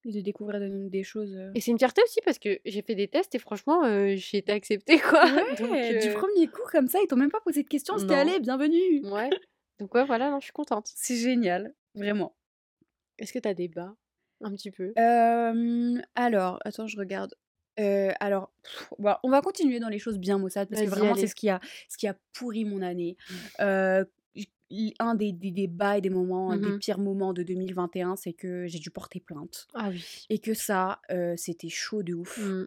Speaker 2: Et de découvrir de des choses,
Speaker 1: et c'est une fierté aussi parce que j'ai fait des tests et franchement, heu, j'ai été acceptée, [laughs] quoi. Donc
Speaker 2: du premier coup comme ça, ils t'ont même pas posé de questions, c'était. «Allez, bienvenue!»
Speaker 1: Ouais. Donc ouais, voilà, non, je suis contente.
Speaker 2: C'est génial, vraiment.
Speaker 1: Est-ce que tu as des bas? Un petit peu?
Speaker 2: Alors, attends, je regarde. Alors, pff, bah, on va continuer dans les choses bien maussades parce que vraiment c'est ce qui a ce qui a pourri mon année.
Speaker 1: Mmh.
Speaker 2: Un des des des bas et des moments, des
Speaker 1: Mmh
Speaker 2: pires moments de 2021, c'est que j'ai dû porter plainte
Speaker 1: Ah oui.
Speaker 2: et que ça, heu, c'était chaud de ouf.
Speaker 1: Mmh.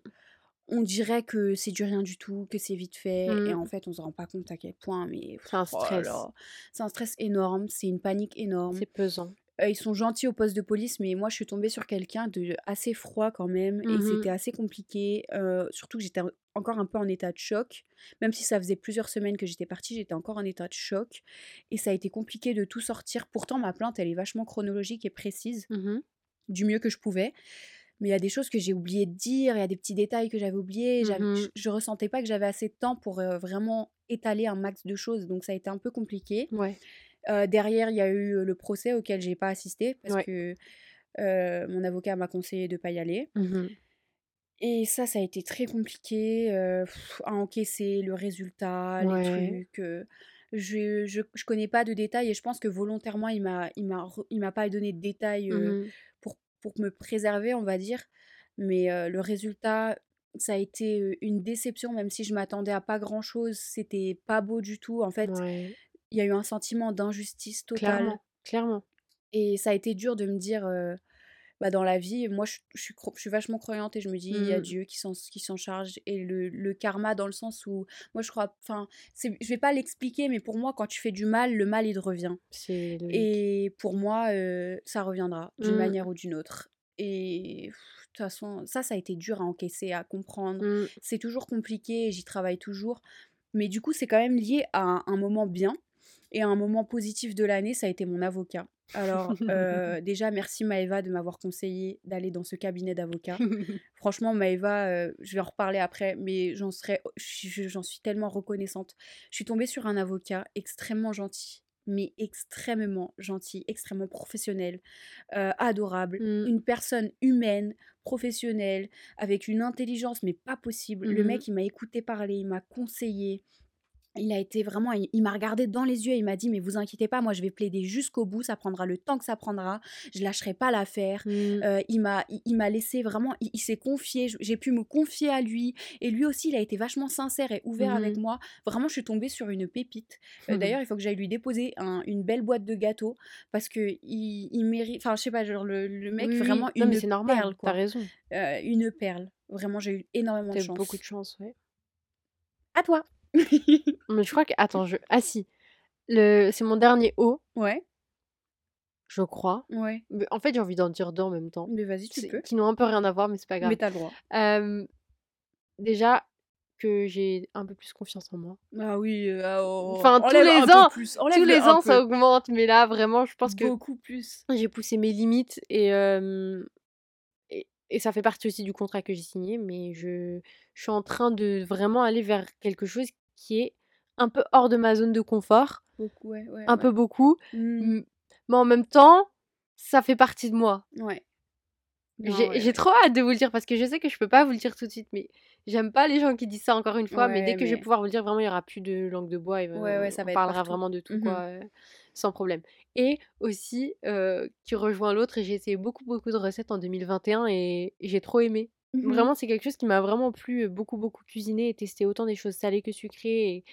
Speaker 2: On dirait que c'est du rien du tout, que c'est vite fait et
Speaker 1: Mmh.
Speaker 2: en fait, on se rend pas compte à quel point mais
Speaker 1: C'est un
Speaker 2: oh
Speaker 1: stress.
Speaker 2: c'est un stress énorme, c'est une panique énorme.
Speaker 1: C'est pesant.
Speaker 2: Heu, ils sont gentils au poste de police, mais moi je suis tombée sur quelqu'un de assez froid quand même et
Speaker 1: Mmh
Speaker 2: c'était assez compliqué, heu, surtout que j'étais en encore un peu en état de choc. Même si ça faisait plusieurs semaines que j'étais partie, j'étais encore en état de choc et ça a été compliqué de tout sortir. Pourtant ma plainte, elle est vachement chronologique et précise,
Speaker 1: Mmh
Speaker 2: du mieux que je pouvais. Mais il y a des choses que j'ai oublié de dire, il y a des petits détails que j'avais oubliés, je
Speaker 1: Mmh
Speaker 2: je ressentais pas que j'avais assez de temps pour, heu, vraiment étaler un max de choses, donc ça a été un peu compliqué.
Speaker 1: Ouais.
Speaker 2: Derrière, il y a eu, le procès auquel j'ai pas assisté parce
Speaker 1: Ouais.
Speaker 2: que, mon avocat m'a conseillé de pas y aller
Speaker 1: Mmh
Speaker 2: et ça, ça a été très compliqué, à encaisser le résultat, les trucs, je je je connais pas de détails et je pense que volontairement il m'a il m'a re il m'a pas donné de détails,
Speaker 1: Mmh
Speaker 2: pour pour me préserver, on va dire. Mais, le résultat, ça a été, une déception même si je m'attendais à pas grand chose, c'était pas beau du tout. En fait,
Speaker 1: Ouais.
Speaker 2: Il y a eu un sentiment d'injustice totale.
Speaker 1: Clairement, clairement.
Speaker 2: Et ça a été dur de me dire, heu, bah, dans la vie, moi je je suis cro je suis vachement croyante et je me dis: «Il y a
Speaker 1: Mmh.
Speaker 2: Dieu qui s'en qui s'en charge» et le le karma dans le sens où moi je crois enfin, je vais pas l'expliquer, mais pour moi quand tu fais du mal, le mal il te revient
Speaker 1: C'est
Speaker 2: et pour moi, heu, ça reviendra d'une
Speaker 1: Mmh.
Speaker 2: manière ou d'une autre et de toute façon, ça, ça a été dur à encaisser, à comprendre.
Speaker 1: Mmh.
Speaker 2: C'est toujours compliqué j'y travaille toujours, mais du coup, c'est quand même lié à un un moment bien et un moment positif de l'année, ça a été mon avocat. Alors, heu, [laughs] déjà merci Maëva de m'avoir conseillé d'aller dans ce cabinet d'avocat. [laughs] Franchement Maëva, heu, je vais en reparler après, mais j'en serais je je j'en suis tellement reconnaissante. Je suis tombée sur un avocat extrêmement gentil, mais extrêmement gentil, extrêmement professionnel, heu, adorable,
Speaker 1: Mmh.
Speaker 2: une personne humaine, professionnelle, avec une intelligence mais pas possible. Le
Speaker 1: Mmh
Speaker 2: mec, il m'a écouté parler, il m'a conseillé. Il a été vraiment il il m'a regardé dans les yeux et il m'a dit: «Mais vous inquiétez pas, moi je vais plaider jusqu'au bout, ça prendra le temps que ça prendra, je lâcherai pas l'affaire».
Speaker 1: Mmh.
Speaker 2: Heu, il m'a il il m'a laissé vraiment il il s'est confié, j'ai pu me confier à lui et lui aussi il a été vachement sincère et ouvert avec
Speaker 1: Mmh
Speaker 2: moi. Vraiment je suis tombée sur une pépite. Heu,
Speaker 1: mh.
Speaker 2: d'ailleurs il faut que j'aille lui déposer un une belle boîte de gâteaux parce qu'il il mérite enfin je sais pas, genre le le mec
Speaker 1: Oui,
Speaker 2: vraiment
Speaker 1: Non, mais
Speaker 2: une
Speaker 1: c'est normal,
Speaker 2: perle quoi,
Speaker 1: raison.
Speaker 2: heu, une perle. Vraiment j'ai eu énormément de
Speaker 1: eu beaucoup de
Speaker 2: chance.
Speaker 1: chance, ouais.
Speaker 2: À toi! [laughs]
Speaker 1: Mais je crois que attends, je ah si, le c'est mon dernier haut,
Speaker 2: Ouais,
Speaker 1: je crois.
Speaker 2: ouais,
Speaker 1: Mais en fait, j'ai envie d'en dire 2 en même temps,
Speaker 2: mais vas-y tu peux,
Speaker 1: qui n'ont un peu rien à voir, mais c'est pas grave.
Speaker 2: mais tu as le droit.
Speaker 1: Déjà que j'ai un peu plus confiance en moi.
Speaker 2: Ah oui, heu, ah oh,
Speaker 1: Enfin, tous les ans
Speaker 2: plus,
Speaker 1: tous les ans, ça augmente, mais là, vraiment, je pense que
Speaker 2: Beaucoup plus.
Speaker 1: j'ai poussé mes limites et et et ça fait partie aussi du contrat que j'ai signé, mais je je suis en train de vraiment aller vers quelque chose qui est un peu hors de ma zone de confort,
Speaker 2: Beaucoup, ouais, ouais,
Speaker 1: un
Speaker 2: ouais.
Speaker 1: peu beaucoup,
Speaker 2: Mmh.
Speaker 1: mais en même temps, ça fait partie de moi.
Speaker 2: Ouais.
Speaker 1: J'ai trop hâte de vous le dire parce que je sais que je peux pas vous le dire tout de suite, mais j'aime pas les gens qui disent ça encore une fois, mais dès que je vais pouvoir vous le dire, vraiment, il y aura plus de langue de bois et
Speaker 2: ça
Speaker 1: on
Speaker 2: va
Speaker 1: parlera vraiment de tout
Speaker 2: Mmh
Speaker 1: quoi, heu, sans problème. Et aussi, heu, qui rejoint l'autre et j'ai essayé beaucoup, beaucoup de recettes en 2021 et et j'ai trop aimé.
Speaker 2: Mmh.
Speaker 1: Vraiment, c'est quelque chose qui m'a vraiment plu, beaucoup, beaucoup cuisiner et tester autant des choses salées que sucrées et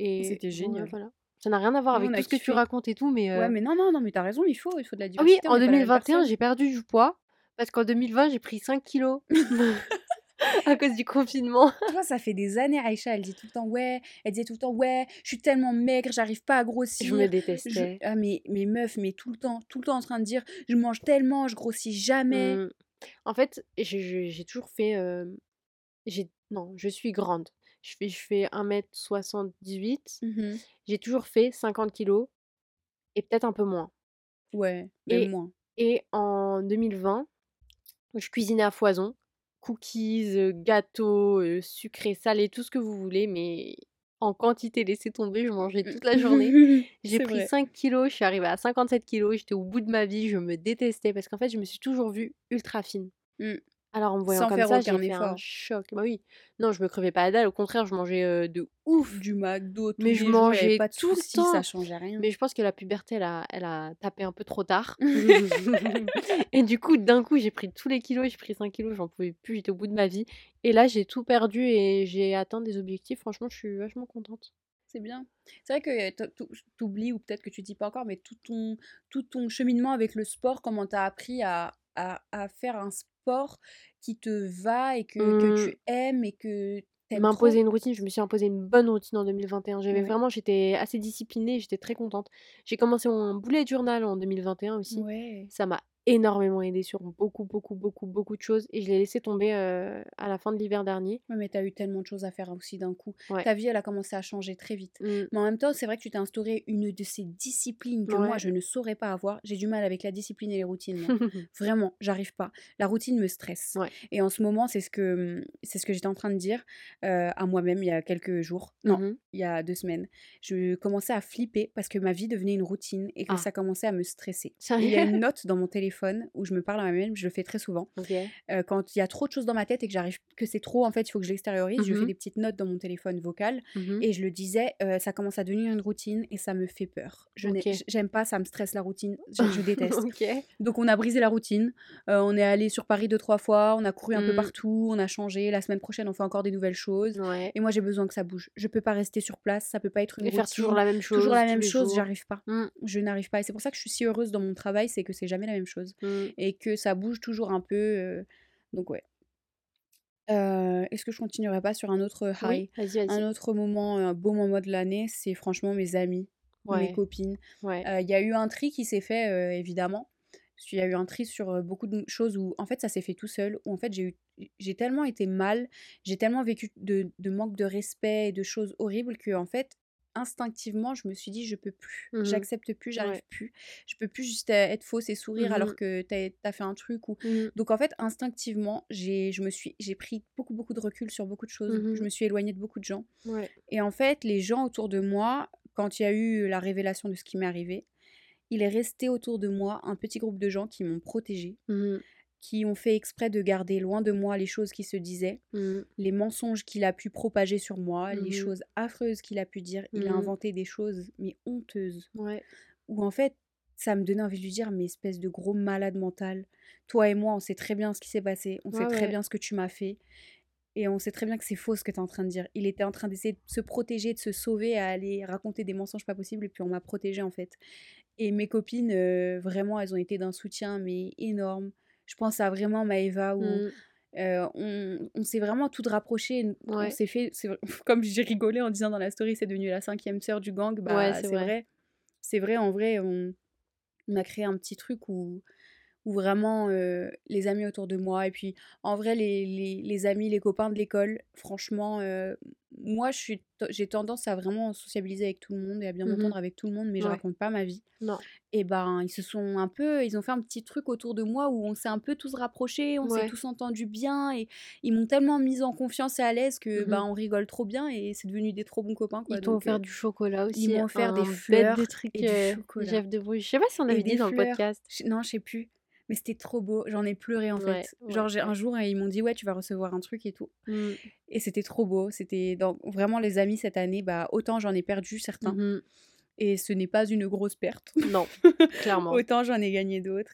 Speaker 1: et
Speaker 2: C'était
Speaker 1: ouais,
Speaker 2: génial.
Speaker 1: voilà. Ça n'a rien à voir avec tout ce que tu racontes et tout, mais
Speaker 2: Ouais, mais non, non, non, mais tu as raison, il faut il faut de la
Speaker 1: ah oui,
Speaker 2: diversité, on
Speaker 1: en
Speaker 2: n'est pas la même
Speaker 1: 2021,
Speaker 2: personne.
Speaker 1: j'ai perdu du poids parce qu'en 2020, j'ai pris 5 kilogrammes [laughs] à cause du confinement.
Speaker 2: Tu vois, ça fait des années, Aïcha, elle dit tout le temps: «Ouais», elle disait tout le temps: «Ouais, je suis tellement maigre, j'arrive pas à
Speaker 1: Je me
Speaker 2: grossir». Je
Speaker 1: détestais.
Speaker 2: ah mais mais meuf, mais tout le temps, tout le temps en train de dire: «Je mange tellement, je grossis jamais».
Speaker 1: Mmh. En fait, j'ai toujours fait, non, je suis grande. je fais, je fais 1m78.
Speaker 2: Mmh
Speaker 1: J'ai toujours fait 50 kilos et peut-être un peu moins.
Speaker 2: Ouais, même
Speaker 1: Et,
Speaker 2: moins.
Speaker 1: et en 2020, je cuisinais à foison. Cookies, gâteaux, sucrés, salés, tout ce que vous voulez, mais en quantité, laissez tomber, je mangeais toute la journée. [laughs] J'ai pris
Speaker 2: vrai.
Speaker 1: 5 kilos, je suis arrivée à 57 kilos, j'étais au bout de ma vie, je me détestais parce qu'en fait, je me suis toujours vue ultra fine.
Speaker 2: Mmh.
Speaker 1: Alors en me voyant
Speaker 2: Sans
Speaker 1: comme
Speaker 2: faire
Speaker 1: ça, j'ai
Speaker 2: aucun
Speaker 1: fait un choc. Bah oui, non, je me crevais pas la dalle, au contraire, je mangeais euh, de ouf.
Speaker 2: Du McDo tous
Speaker 1: Mais
Speaker 2: les
Speaker 1: je
Speaker 2: jours, il y avait
Speaker 1: mangeais
Speaker 2: pas de
Speaker 1: tout le
Speaker 2: soucis,
Speaker 1: temps.
Speaker 2: ça changeait rien.
Speaker 1: Mais je pense que la puberté, elle a, elle a tapé un peu trop tard. [laughs] [laughs] et du coup, d'un coup, j'ai pris tous les kilos, j'ai pris 5 kilos, j'en pouvais plus, j'étais au bout de ma vie. Et là, j'ai tout perdu et j'ai atteint des objectifs. Franchement, je suis vachement contente.
Speaker 2: C'est bien. C'est vrai que t'oublies, ou peut-être que tu dis pas encore, mais tout ton, tout ton cheminement avec le sport, comment t'as appris à, à, à faire un sport qui te va et que, que
Speaker 1: Hum,
Speaker 2: tu aimes et que
Speaker 1: M'imposer une routine, je me suis imposé une bonne routine en 2021. J'avais vraiment, j'étais assez disciplinée, j'étais très contente. J'ai commencé mon bullet journal en 2021 aussi. Ça m'a énormément aidé sur beaucoup, beaucoup, beaucoup, beaucoup de choses. Et je l'ai laissé tomber euh, à la fin de l'hiver dernier.
Speaker 2: Ouais, mais t'as eu tellement de choses à faire aussi d'un coup.
Speaker 1: Ouais.
Speaker 2: Ta vie, elle a commencé à changer très vite.
Speaker 1: Mm.
Speaker 2: Mais en même temps, c'est vrai que tu t'es instauré une de ces disciplines que moi, je ne saurais pas avoir. J'ai du mal avec la discipline et les routines. [laughs] Vraiment, j'arrive pas. La routine me stresse. Et en ce moment, c'est ce que, c'est ce que j'étais en train de dire euh, à moi-même il y a quelques jours. Non,
Speaker 1: Mhm.
Speaker 2: il y a deux semaines. Je commençais à flipper parce que ma vie devenait une routine et que
Speaker 1: Ah.
Speaker 2: ça commençait à me stresser. Il y a [laughs] une note dans mon téléphone où je me parle à moi-même, je le fais très souvent. Euh, quand il y a trop de choses dans ma tête et que j'arrive, que c'est trop, en fait, il faut que je l'extériorise, je fais
Speaker 1: Mhm.
Speaker 2: des petites notes dans mon téléphone vocal
Speaker 1: Mhm.
Speaker 2: et je le disais, euh, ça commence à devenir une routine et ça me fait peur. Je n'ai-
Speaker 1: Ok.
Speaker 2: j- j'aime pas, ça me stresse la routine, je, je déteste. [laughs] Donc on a brisé la routine, euh, on est allé sur Paris deux trois fois, on a couru un peu
Speaker 1: Mm.
Speaker 2: partout, on a changé. La semaine prochaine, on fait encore des nouvelles choses.
Speaker 1: Ouais.
Speaker 2: Et moi, j'ai besoin que ça bouge. Je peux pas rester sur place, ça peut pas être une
Speaker 1: Et faire
Speaker 2: routine.
Speaker 1: toujours la même chose.
Speaker 2: Toujours la même chose, j'arrive pas.
Speaker 1: Mm.
Speaker 2: Je n'arrive pas. Et c'est pour ça que je suis si heureuse dans mon travail, c'est que c'est jamais la même chose
Speaker 1: Mm.
Speaker 2: et que ça bouge toujours un peu. euh, Donc ouais. Euh, Est-ce que je continuerai pas sur un autre high?
Speaker 1: Oui,
Speaker 2: Un autre moment, un beau moment de l'année, c'est franchement mes amis, mes copines.
Speaker 1: Ouais.
Speaker 2: Euh, Il y a eu un tri qui s'est fait, évidemment. Qu'il y a eu un tri sur beaucoup de choses où, en fait, ça s'est fait tout seul. Où, en fait, j'ai eu, j'ai tellement été mal, j'ai tellement vécu de, de manque de respect et de choses horribles que, en fait, instinctivement, je me suis dit, je peux plus.
Speaker 1: Mhm.
Speaker 2: J'accepte plus, j'arrive
Speaker 1: Ouais.
Speaker 2: plus. Je peux plus juste euh, être fausse et sourire alors
Speaker 1: Mhm.
Speaker 2: que t'as as fait un truc. Ou...
Speaker 1: Mm.
Speaker 2: Donc, en fait, instinctivement, j'ai pris beaucoup, beaucoup de recul sur beaucoup de choses. Je me suis éloignée de beaucoup de gens.
Speaker 1: Ouais.
Speaker 2: Et en fait, les gens autour de moi, quand il y a eu la révélation de ce qui m'est arrivé, il est resté autour de moi un petit groupe de gens qui m'ont protégée. Qui ont fait exprès de garder loin de moi les choses qui se disaient,
Speaker 1: Mm.
Speaker 2: les mensonges qu'il a pu propager sur moi, les
Speaker 1: Mhm.
Speaker 2: choses affreuses qu'il a pu dire. Il a
Speaker 1: Mhm.
Speaker 2: inventé des choses, mais honteuses,
Speaker 1: Ouais.
Speaker 2: où en fait, ça me donnait envie de lui dire, mais espèce de gros malade mental, toi et moi, on sait très bien ce qui s'est passé, on sait
Speaker 1: Ouais,
Speaker 2: très bien ce que tu m'as fait. Et on sait très bien que c'est faux ce que tu es en train de dire. Il était en train d'essayer de se protéger, de se sauver, à aller raconter des mensonges pas possibles, et puis on m'a protégée en fait. Et mes copines, euh, vraiment, elles ont été d'un soutien, mais énorme. Je pense à vraiment Maëva, où
Speaker 1: Mm.
Speaker 2: euh, on, on s'est vraiment toutes rapprochées. On s'est fait, [laughs] comme j'ai rigolé en disant dans la story, c'est devenu la cinquième sœur du gang. Bah,
Speaker 1: Ouais, c'est vrai.
Speaker 2: vrai. C'est vrai, en vrai, on, on a créé un petit truc où, où vraiment euh, les amis autour de moi, et puis en vrai, les, les, les amis, les copains de l'école, franchement, euh, moi, je j'ai tendance à vraiment sociabiliser avec tout le monde et à bien
Speaker 1: Mhm.
Speaker 2: m'entendre avec tout le monde, mais je
Speaker 1: Ouais.
Speaker 2: raconte pas ma vie.
Speaker 1: Non.
Speaker 2: Et ben, ils se sont un peu, ils ont fait un petit truc autour de moi où on s'est un peu tous rapprochés, on s'est
Speaker 1: Ouais.
Speaker 2: tous entendus bien et ils m'ont tellement mise en confiance et à l'aise que
Speaker 1: Mhm.
Speaker 2: ben on rigole trop bien et c'est devenu des trop bons copains quoi.
Speaker 1: Ils t'ont offert
Speaker 2: euh,
Speaker 1: du chocolat aussi.
Speaker 2: m'ont offert des fleurs
Speaker 1: de trucs
Speaker 2: et du
Speaker 1: euh,
Speaker 2: chocolat.
Speaker 1: Jeff de Bruges. Je sais pas si on
Speaker 2: et
Speaker 1: avait dit
Speaker 2: des
Speaker 1: dans le podcast.
Speaker 2: Je- Non, je sais plus. Mais c'était trop beau. J'en ai pleuré en
Speaker 1: Ouais,
Speaker 2: fait.
Speaker 1: ouais,
Speaker 2: Genre un jour et ils m'ont dit ouais tu vas recevoir un truc et tout.
Speaker 1: Mm.
Speaker 2: Et c'était trop beau. C'était donc vraiment les amis cette année. Bah autant j'en ai perdu certains
Speaker 1: Mhm.
Speaker 2: et ce n'est pas une grosse perte.
Speaker 1: Non, [laughs] clairement.
Speaker 2: Autant j'en ai gagné d'autres.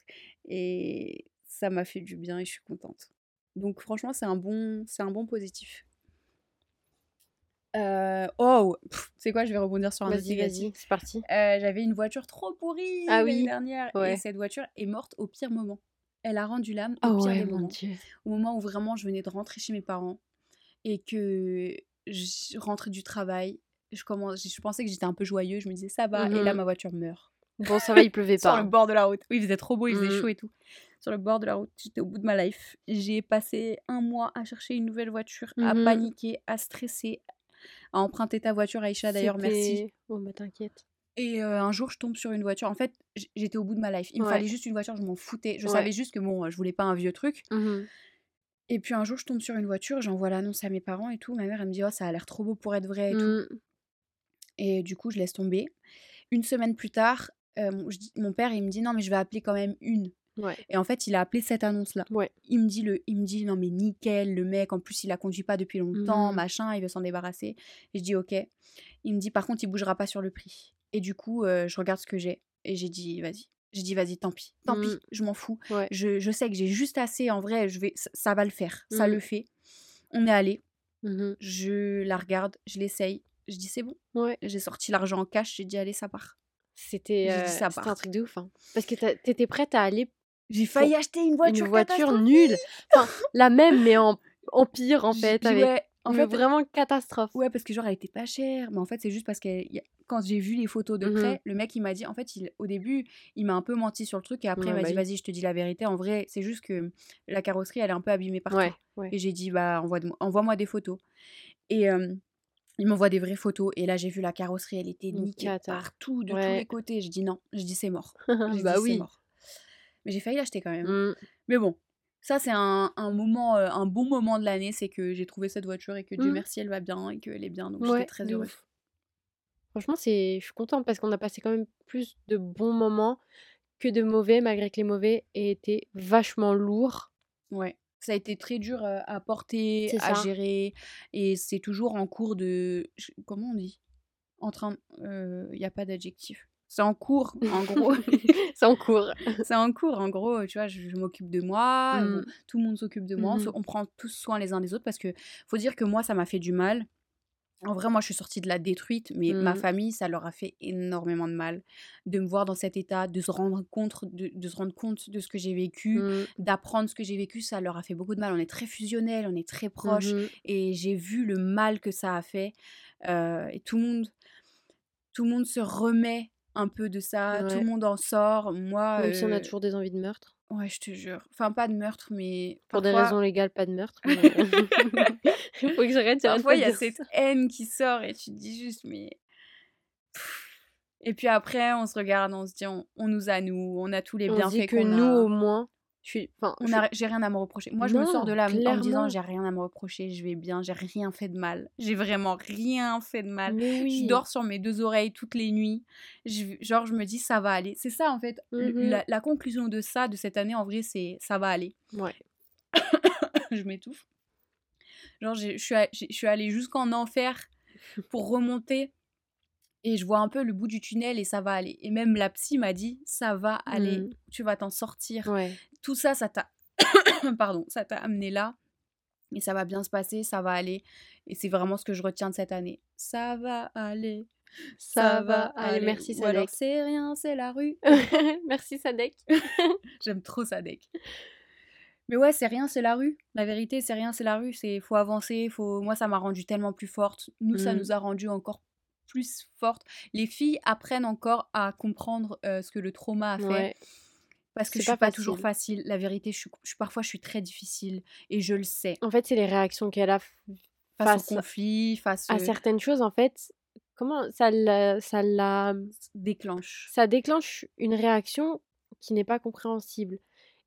Speaker 2: Et ça m'a fait du bien et je suis contente. Donc franchement, c'est un bon, c'est un bon positif. Euh, oh, tu sais quoi, je vais rebondir sur un autre
Speaker 1: Vas-y, vas-y, c'est parti.
Speaker 2: Euh, J'avais une voiture trop pourrie
Speaker 1: Ah
Speaker 2: l'année
Speaker 1: oui,
Speaker 2: dernière et cette voiture est morte au pire moment. Elle a rendu l'âme au
Speaker 1: Oh
Speaker 2: pire
Speaker 1: ouais,
Speaker 2: des moments.
Speaker 1: dieu.
Speaker 2: Au moment où vraiment je venais de rentrer chez mes parents et que je rentrais du travail, je, commence, je pensais que j'étais un peu joyeux, je me disais ça va, et là
Speaker 1: Mhm.
Speaker 2: ma voiture meurt.
Speaker 1: Bon, ça va, il pleuvait [laughs]
Speaker 2: Sur
Speaker 1: pas.
Speaker 2: le bord de la route. Oui, il faisait trop beau, il faisait
Speaker 1: Mhm.
Speaker 2: chaud et tout. Sur le bord de la route, j'étais au bout de ma life. J'ai passé un mois à chercher une nouvelle voiture, à
Speaker 1: Mhm.
Speaker 2: paniquer, à stresser, à emprunter ta voiture, Aïcha, d'ailleurs, merci.
Speaker 1: Oh mais t'inquiète.
Speaker 2: Et heu, un jour, je tombe sur une voiture. En fait, j'étais au bout de ma life. Il me fallait juste une voiture, je m'en foutais. Je
Speaker 1: Ouais.
Speaker 2: savais juste que bon, je voulais pas un vieux truc.
Speaker 1: Mmh
Speaker 2: Et puis un jour, je tombe sur une voiture, j'envoie l'annonce à mes parents et tout. Ma mère, elle me dit: «Oh, ça a l'air trop beau pour être vrai et tout».
Speaker 1: Mmh.
Speaker 2: Et du coup, je laisse tomber. Une semaine plus tard, je dis mon père, il me dit: «Non, mais je vais appeler quand même une».
Speaker 1: Ouais.
Speaker 2: Et en fait, il a appelé cette annonce-là.
Speaker 1: Ouais.
Speaker 2: Il me dit le il me dit: «Non, mais nickel, le mec, en plus, il a conduit pas depuis longtemps,
Speaker 1: Mmh
Speaker 2: machin, il veut s'en débarrasser». Et je dis: «OK». Il me dit: «Par contre, il bougera pas sur le prix». Et du coup, heu, je regarde ce que j'ai et j'ai dit: «Vas-y». J'ai dit: «Vas-y, tant pis, tant pis,
Speaker 1: Mmh.
Speaker 2: je m'en fous.
Speaker 1: Ouais.
Speaker 2: Je je sais que j'ai juste assez, en vrai, je vais ça va le faire, ça
Speaker 1: Mmh.
Speaker 2: le fait». On est allés,
Speaker 1: Mmh
Speaker 2: je la regarde, je l'essaye, je dis: «C'est bon».
Speaker 1: Ouais.
Speaker 2: J'ai sorti l'argent en cash, j'ai dit: «Allez, ça part».
Speaker 1: C'était,
Speaker 2: J'ai dit:
Speaker 1: heu,
Speaker 2: «Ça
Speaker 1: c'était un
Speaker 2: part».
Speaker 1: truc de ouf, hein. Parce que tu as tu étais prête à aller
Speaker 2: J'ai failli acheter une voiture
Speaker 1: une voiture nulle. Enfin, [laughs] la même, mais en en pire, en fait,
Speaker 2: j
Speaker 1: avec
Speaker 2: ouais, en
Speaker 1: mais
Speaker 2: fait
Speaker 1: vraiment catastrophe.
Speaker 2: ouais, parce que genre, elle était pas chère, mais en fait, c'est juste parce que quand j'ai vu les photos de
Speaker 1: Mmh
Speaker 2: près, le mec, il m'a dit en fait, il au début, il m'a un peu menti sur le truc et après, il m'a
Speaker 1: bah
Speaker 2: dit. «Vas-y, je te dis la vérité, en vrai, c'est juste que la carrosserie, elle est un peu abîmée partout».
Speaker 1: Ouais, ouais.
Speaker 2: Et j'ai dit: «Bah, envoie envoie-moi des photos». Et hem, il m'envoie des vraies photos et là, j'ai vu la carrosserie, elle était niquée partout, de tous les côtés. J'ai dit: «Non», j'ai dit: «C'est mort». [laughs]
Speaker 1: Bah
Speaker 2: dit: «C'est
Speaker 1: oui.
Speaker 2: mort». Mais j'ai failli l'acheter quand même.
Speaker 1: Mmh.
Speaker 2: Mais bon, ça, c'est un un moment, heu, un bon moment de l'année, c'est que j'ai trouvé cette voiture et que Dieu
Speaker 1: Mmh.
Speaker 2: merci, elle va bien et qu'elle est bien, donc j'étais
Speaker 1: Ouais,
Speaker 2: très
Speaker 1: de
Speaker 2: heureuse.
Speaker 1: ouf. Franchement, c'est je suis contente parce qu'on a passé quand même plus de bons moments que de mauvais, malgré que les mauvais aient été vachement lourds.
Speaker 2: Ouais, ça a été très dur, heu, à porter, à gérer et c'est toujours en cours de comment on dit? En train il y a pas d'adjectif. C'est en cours, en gros. [laughs]
Speaker 1: C'est en cours. [laughs]
Speaker 2: C'est en cours, en gros, tu vois? Je je m'occupe de moi, bon,
Speaker 1: Mmh.
Speaker 2: tout le monde s'occupe de moi, on se
Speaker 1: Mmh
Speaker 2: on prend tous soin les uns des autres parce que faut dire que moi, ça m'a fait du mal. En vrai, moi, je suis sortie de là détruite, mais ma
Speaker 1: Mmh.
Speaker 2: famille, ça leur a fait énormément de mal de me voir dans cet état, de se rendre compte de de se rendre compte de ce que j'ai vécu,
Speaker 1: Mmh.
Speaker 2: d'apprendre ce que j'ai vécu, ça leur a fait beaucoup de mal. On est très fusionnels, on est très proches
Speaker 1: Mmh
Speaker 2: et j'ai vu le mal que ça a fait, heu et tout le monde tout le monde se remet un peu de ça, tout le monde en sort. Moi,
Speaker 1: Même si on a
Speaker 2: heu
Speaker 1: toujours des envies de meurtre.
Speaker 2: ouais, je te jure. Enfin, pas de meurtre, mais
Speaker 1: Pour des raisons légales, pas de meurtre, [laughs] mais [laughs] il faut que j'arrête,
Speaker 2: parfois, il y a cette
Speaker 1: ça.
Speaker 2: haine qui sort et tu te dis juste: «Mais» et puis après, on se regarde, on se dit: «On on nous a nous, on a tous les
Speaker 1: On se dit
Speaker 2: bienfaits
Speaker 1: que nous, au
Speaker 2: a».
Speaker 1: moins, je
Speaker 2: j'ai rien à me reprocher. Moi, je me sors de là en me disant:
Speaker 1: clairement.
Speaker 2: «J'ai rien à me reprocher, je vais bien, j'ai rien fait de mal. J'ai vraiment rien fait de mal. Je dors sur mes 2 oreilles toutes les nuits». Je genre, je me dis: «Ça va aller». C'est ça, en fait, le
Speaker 1: Mmh
Speaker 2: la la conclusion de ça, de cette année, en vrai, c'est: «Ça va aller».
Speaker 1: Ouais. [coughs]
Speaker 2: Je m'étouffe. Genre, je suis allée jusqu'en enfer pour remonter et je vois un peu le bout du tunnel et ça va aller et même la psy m'a dit: «Ça va aller,
Speaker 1: Mmh.
Speaker 2: tu vas t'en sortir».
Speaker 1: Ouais.
Speaker 2: Tout ça, ça t'a [coughs] pardon, ça t'a amené là et ça va bien se passer, ça va aller et c'est vraiment ce que je retiens de cette année. Ça va aller,
Speaker 1: Ça
Speaker 2: ça
Speaker 1: va aller,
Speaker 2: aller
Speaker 1: merci
Speaker 2: ou alors
Speaker 1: Sadek.
Speaker 2: c'est rien, c'est la rue. [laughs]
Speaker 1: Merci Sadek. [laughs]
Speaker 2: J'aime trop Sadek. Mais ouais, c'est rien, c'est la rue. La vérité, c'est rien, c'est la rue. C'est faut avancer, faut moi ça m'a rendue tellement plus forte. Nous, ça
Speaker 1: Mmh.
Speaker 2: nous a rendues encore plus fortes. Les filles apprennent encore à comprendre, heu, ce que le trauma a fait
Speaker 1: Ouais.
Speaker 2: parce que
Speaker 1: C'est
Speaker 2: je suis
Speaker 1: pas
Speaker 2: pas toujours
Speaker 1: facile.
Speaker 2: La vérité, je suis je parfois je suis très difficile et je le sais.
Speaker 1: En fait, c'est les réactions qu'elle a
Speaker 2: Face au conflit, face,
Speaker 1: à
Speaker 2: heu
Speaker 1: certaines choses, en fait, comment ça la ça la
Speaker 2: déclenche.
Speaker 1: ça déclenche une réaction qui n'est pas compréhensible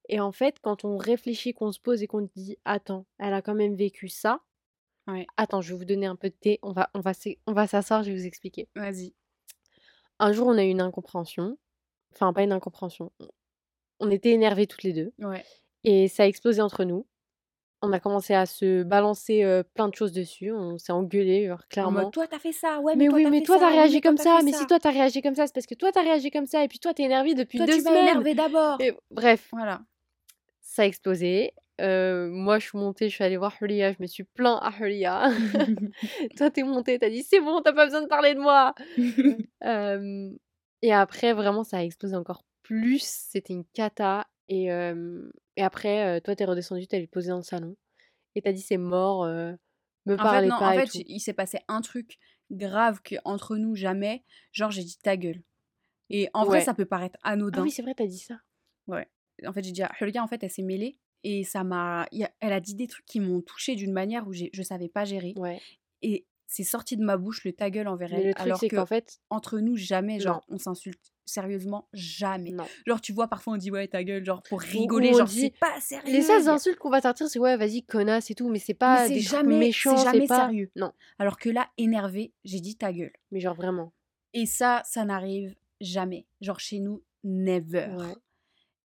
Speaker 1: et en fait, quand on réfléchit, qu'on se pose et qu'on dit: «Attends, elle a quand même vécu ça.
Speaker 2: Ouais.
Speaker 1: Attends, je vais vous donner un peu de thé, on va on va on va s'asseoir, je vais vous expliquer».
Speaker 2: Vas-y.
Speaker 1: Un jour, on a eu une incompréhension, enfin pas une incompréhension, on était énervées toutes les 2
Speaker 2: Ouais.
Speaker 1: et ça a explosé entre nous. On a commencé à se balancer, heu, plein de choses dessus, on s'est engueulées, genre
Speaker 2: En mode:
Speaker 1: clairement.
Speaker 2: «Toi, tu as fait ça, ouais, mais
Speaker 1: «Mais
Speaker 2: toi,
Speaker 1: oui,
Speaker 2: tu as
Speaker 1: mais
Speaker 2: fait
Speaker 1: toi, tu as
Speaker 2: ça, oui,
Speaker 1: réagi
Speaker 2: mais toi,
Speaker 1: comme ça, mais si toi, tu as réagi comme ça, c'est parce que toi, tu as réagi comme ça et puis toi, tu es énervée depuis
Speaker 2: Toi,
Speaker 1: 2
Speaker 2: tu m'as
Speaker 1: semaines».
Speaker 2: énervée d'abord».
Speaker 1: Et bref,
Speaker 2: Voilà.
Speaker 1: ça a explosé. Heu, moi, je suis montée, je suis allée voir Hulia, je me suis plaint à Hulia. [laughs] [laughs] Toi, tu es montée, tu as dit: «C'est bon, tu as pas besoin de parler de moi». [laughs] Et après, vraiment, ça a explosé encore plus, c'était une cata et et après, toi, tu es redescendue, tu es allée poser dans le salon et tu as dit: «C'est mort, heu, me
Speaker 2: En fait,
Speaker 1: parlez
Speaker 2: non, en
Speaker 1: pas et
Speaker 2: fait,
Speaker 1: tout».
Speaker 2: il s'est passé un truc grave qu'entre nous jamais, genre j'ai dit: «Ta gueule» et en vrai, ça peut paraître
Speaker 1: Ah
Speaker 2: anodin.
Speaker 1: oui, c'est vrai, tu as dit ça.
Speaker 2: Ouais. En fait, j'ai dit à Hulga, en fait, elle s'est mêlée et ça m'a elle a dit des trucs qui m'ont touchée d'une manière où je savais pas gérer
Speaker 1: Ouais.
Speaker 2: et c'est sorti de ma bouche le ta gueule envers
Speaker 1: Mais
Speaker 2: elle.
Speaker 1: le truc,
Speaker 2: alors que
Speaker 1: qu'en fait,
Speaker 2: entre nous, jamais, genre, on s'insulte. Sérieusement, jamais.
Speaker 1: non.
Speaker 2: Genre, tu vois, parfois on dit ouais, ta gueule, genre pour
Speaker 1: Ou,
Speaker 2: rigoler,
Speaker 1: on
Speaker 2: genre,
Speaker 1: dit,
Speaker 2: c'est pas
Speaker 1: les
Speaker 2: sérieux.
Speaker 1: seules
Speaker 2: y a-
Speaker 1: insultes qu'on va sortir, c'est ouais, vas-y, connasse et tout, mais c'est
Speaker 2: Mais
Speaker 1: pas
Speaker 2: c'est
Speaker 1: des
Speaker 2: jamais, c'est
Speaker 1: méchants, c'est
Speaker 2: jamais
Speaker 1: pas.
Speaker 2: sérieux.
Speaker 1: Non,
Speaker 2: Alors que là, énervé, j'ai dit ta gueule.
Speaker 1: mais genre vraiment.
Speaker 2: Et ça, ça n'arrive jamais. Genre chez nous, never.
Speaker 1: Ouais,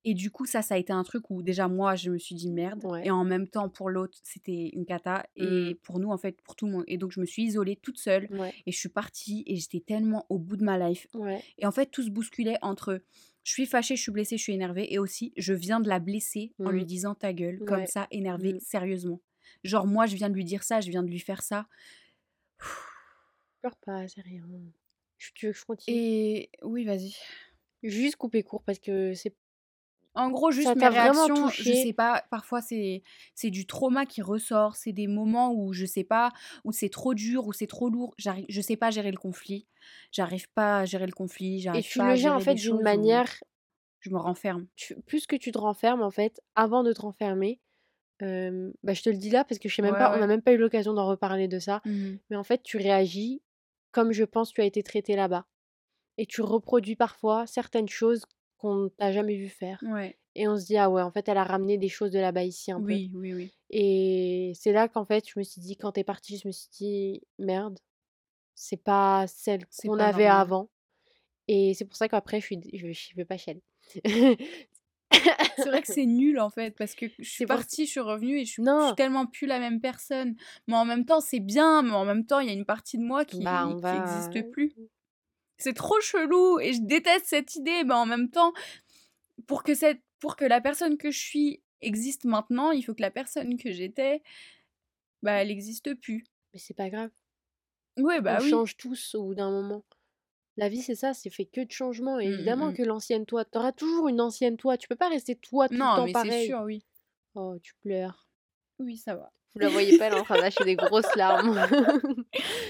Speaker 2: Et du coup, ça, ça a été un truc où déjà moi, je me suis dit merde.
Speaker 1: ouais.
Speaker 2: Et en même temps, pour l'autre, c'était une cata.
Speaker 1: Mm,
Speaker 2: Et pour nous, en fait, pour tout le monde. Et donc, je me suis isolée toute seule.
Speaker 1: ouais,
Speaker 2: Et je suis partie. Et j'étais tellement au bout de ma life.
Speaker 1: ouais.
Speaker 2: Et en fait, tout se bousculait entre je suis fâchée, je suis blessée, je suis énervée. Et aussi, je viens de la blesser en lui
Speaker 1: Mm,
Speaker 2: disant ta gueule. Comme ça, énervée,
Speaker 1: mm.
Speaker 2: sérieusement. Genre, moi, je viens de lui dire ça, je viens de lui faire ça.
Speaker 1: Pleure pas, c'est rien. Tu veux que je continue?
Speaker 2: Et oui, vas-y.
Speaker 1: Juste couper court parce que c'est
Speaker 2: En gros, juste mes réactions, je sais pas, parfois c'est c'est du trauma qui ressort, c'est des moments où je sais pas, où c'est trop dur, où c'est trop lourd, je sais pas gérer le conflit, j'arrive pas à gérer le conflit,
Speaker 1: Et
Speaker 2: j'arrive
Speaker 1: tu
Speaker 2: pas
Speaker 1: le
Speaker 2: à
Speaker 1: gères en fait d'une manière,
Speaker 2: je me renferme.
Speaker 1: tu- plus que tu te renfermes en fait, avant de te renfermer, euh, bah, je te le dis là parce que je sais même
Speaker 2: Ouais,
Speaker 1: pas, on n'a même pas eu l'occasion d'en reparler de ça,
Speaker 2: Mhm.
Speaker 1: mais en fait tu réagis comme je pense tu as été traité là-bas. Et tu reproduis parfois certaines choses qu'on t'a jamais vu faire.
Speaker 2: Ouais.
Speaker 1: Et on se dit, ah ouais, en fait, elle a ramené des choses de là-bas ici un peu.
Speaker 2: Oui, oui, oui.
Speaker 1: Et c'est là qu'en fait, je me suis dit, quand t'es partie, je me suis dit, merde, c'est pas celle qu'on avait
Speaker 2: normal.
Speaker 1: avant. Et c'est pour ça qu'après, je suis, je, je vais pas chialer.
Speaker 2: C'est vrai que c'est nul en fait, parce que je suis partie, je suis revenue et je suis, je suis tellement plus la même personne. Mais en même temps, c'est bien, mais en même temps, il y a une partie de moi qui
Speaker 1: bah
Speaker 2: qui
Speaker 1: va...
Speaker 2: n'existe plus. C'est trop chelou et je déteste cette idée, mais en même temps, pour que, cette, pour que la personne que je suis existe maintenant, il faut que la personne que j'étais, bah, elle n'existe plus.
Speaker 1: Mais c'est pas grave.
Speaker 2: Ouais, bah
Speaker 1: On
Speaker 2: oui.
Speaker 1: change tous au bout d'un moment. La vie, c'est ça, c'est fait que de changements. Et
Speaker 2: Mm,
Speaker 1: évidemment
Speaker 2: mm,
Speaker 1: que l'ancienne toi, t'auras toujours une ancienne toi. Tu peux pas rester toi tout le
Speaker 2: Non,
Speaker 1: temps
Speaker 2: mais c'est sûr, oui.
Speaker 1: Oh, tu pleures.
Speaker 2: Oui, ça va.
Speaker 1: Vous la voyez pas, elle est en train lâcher des grosses larmes. [laughs]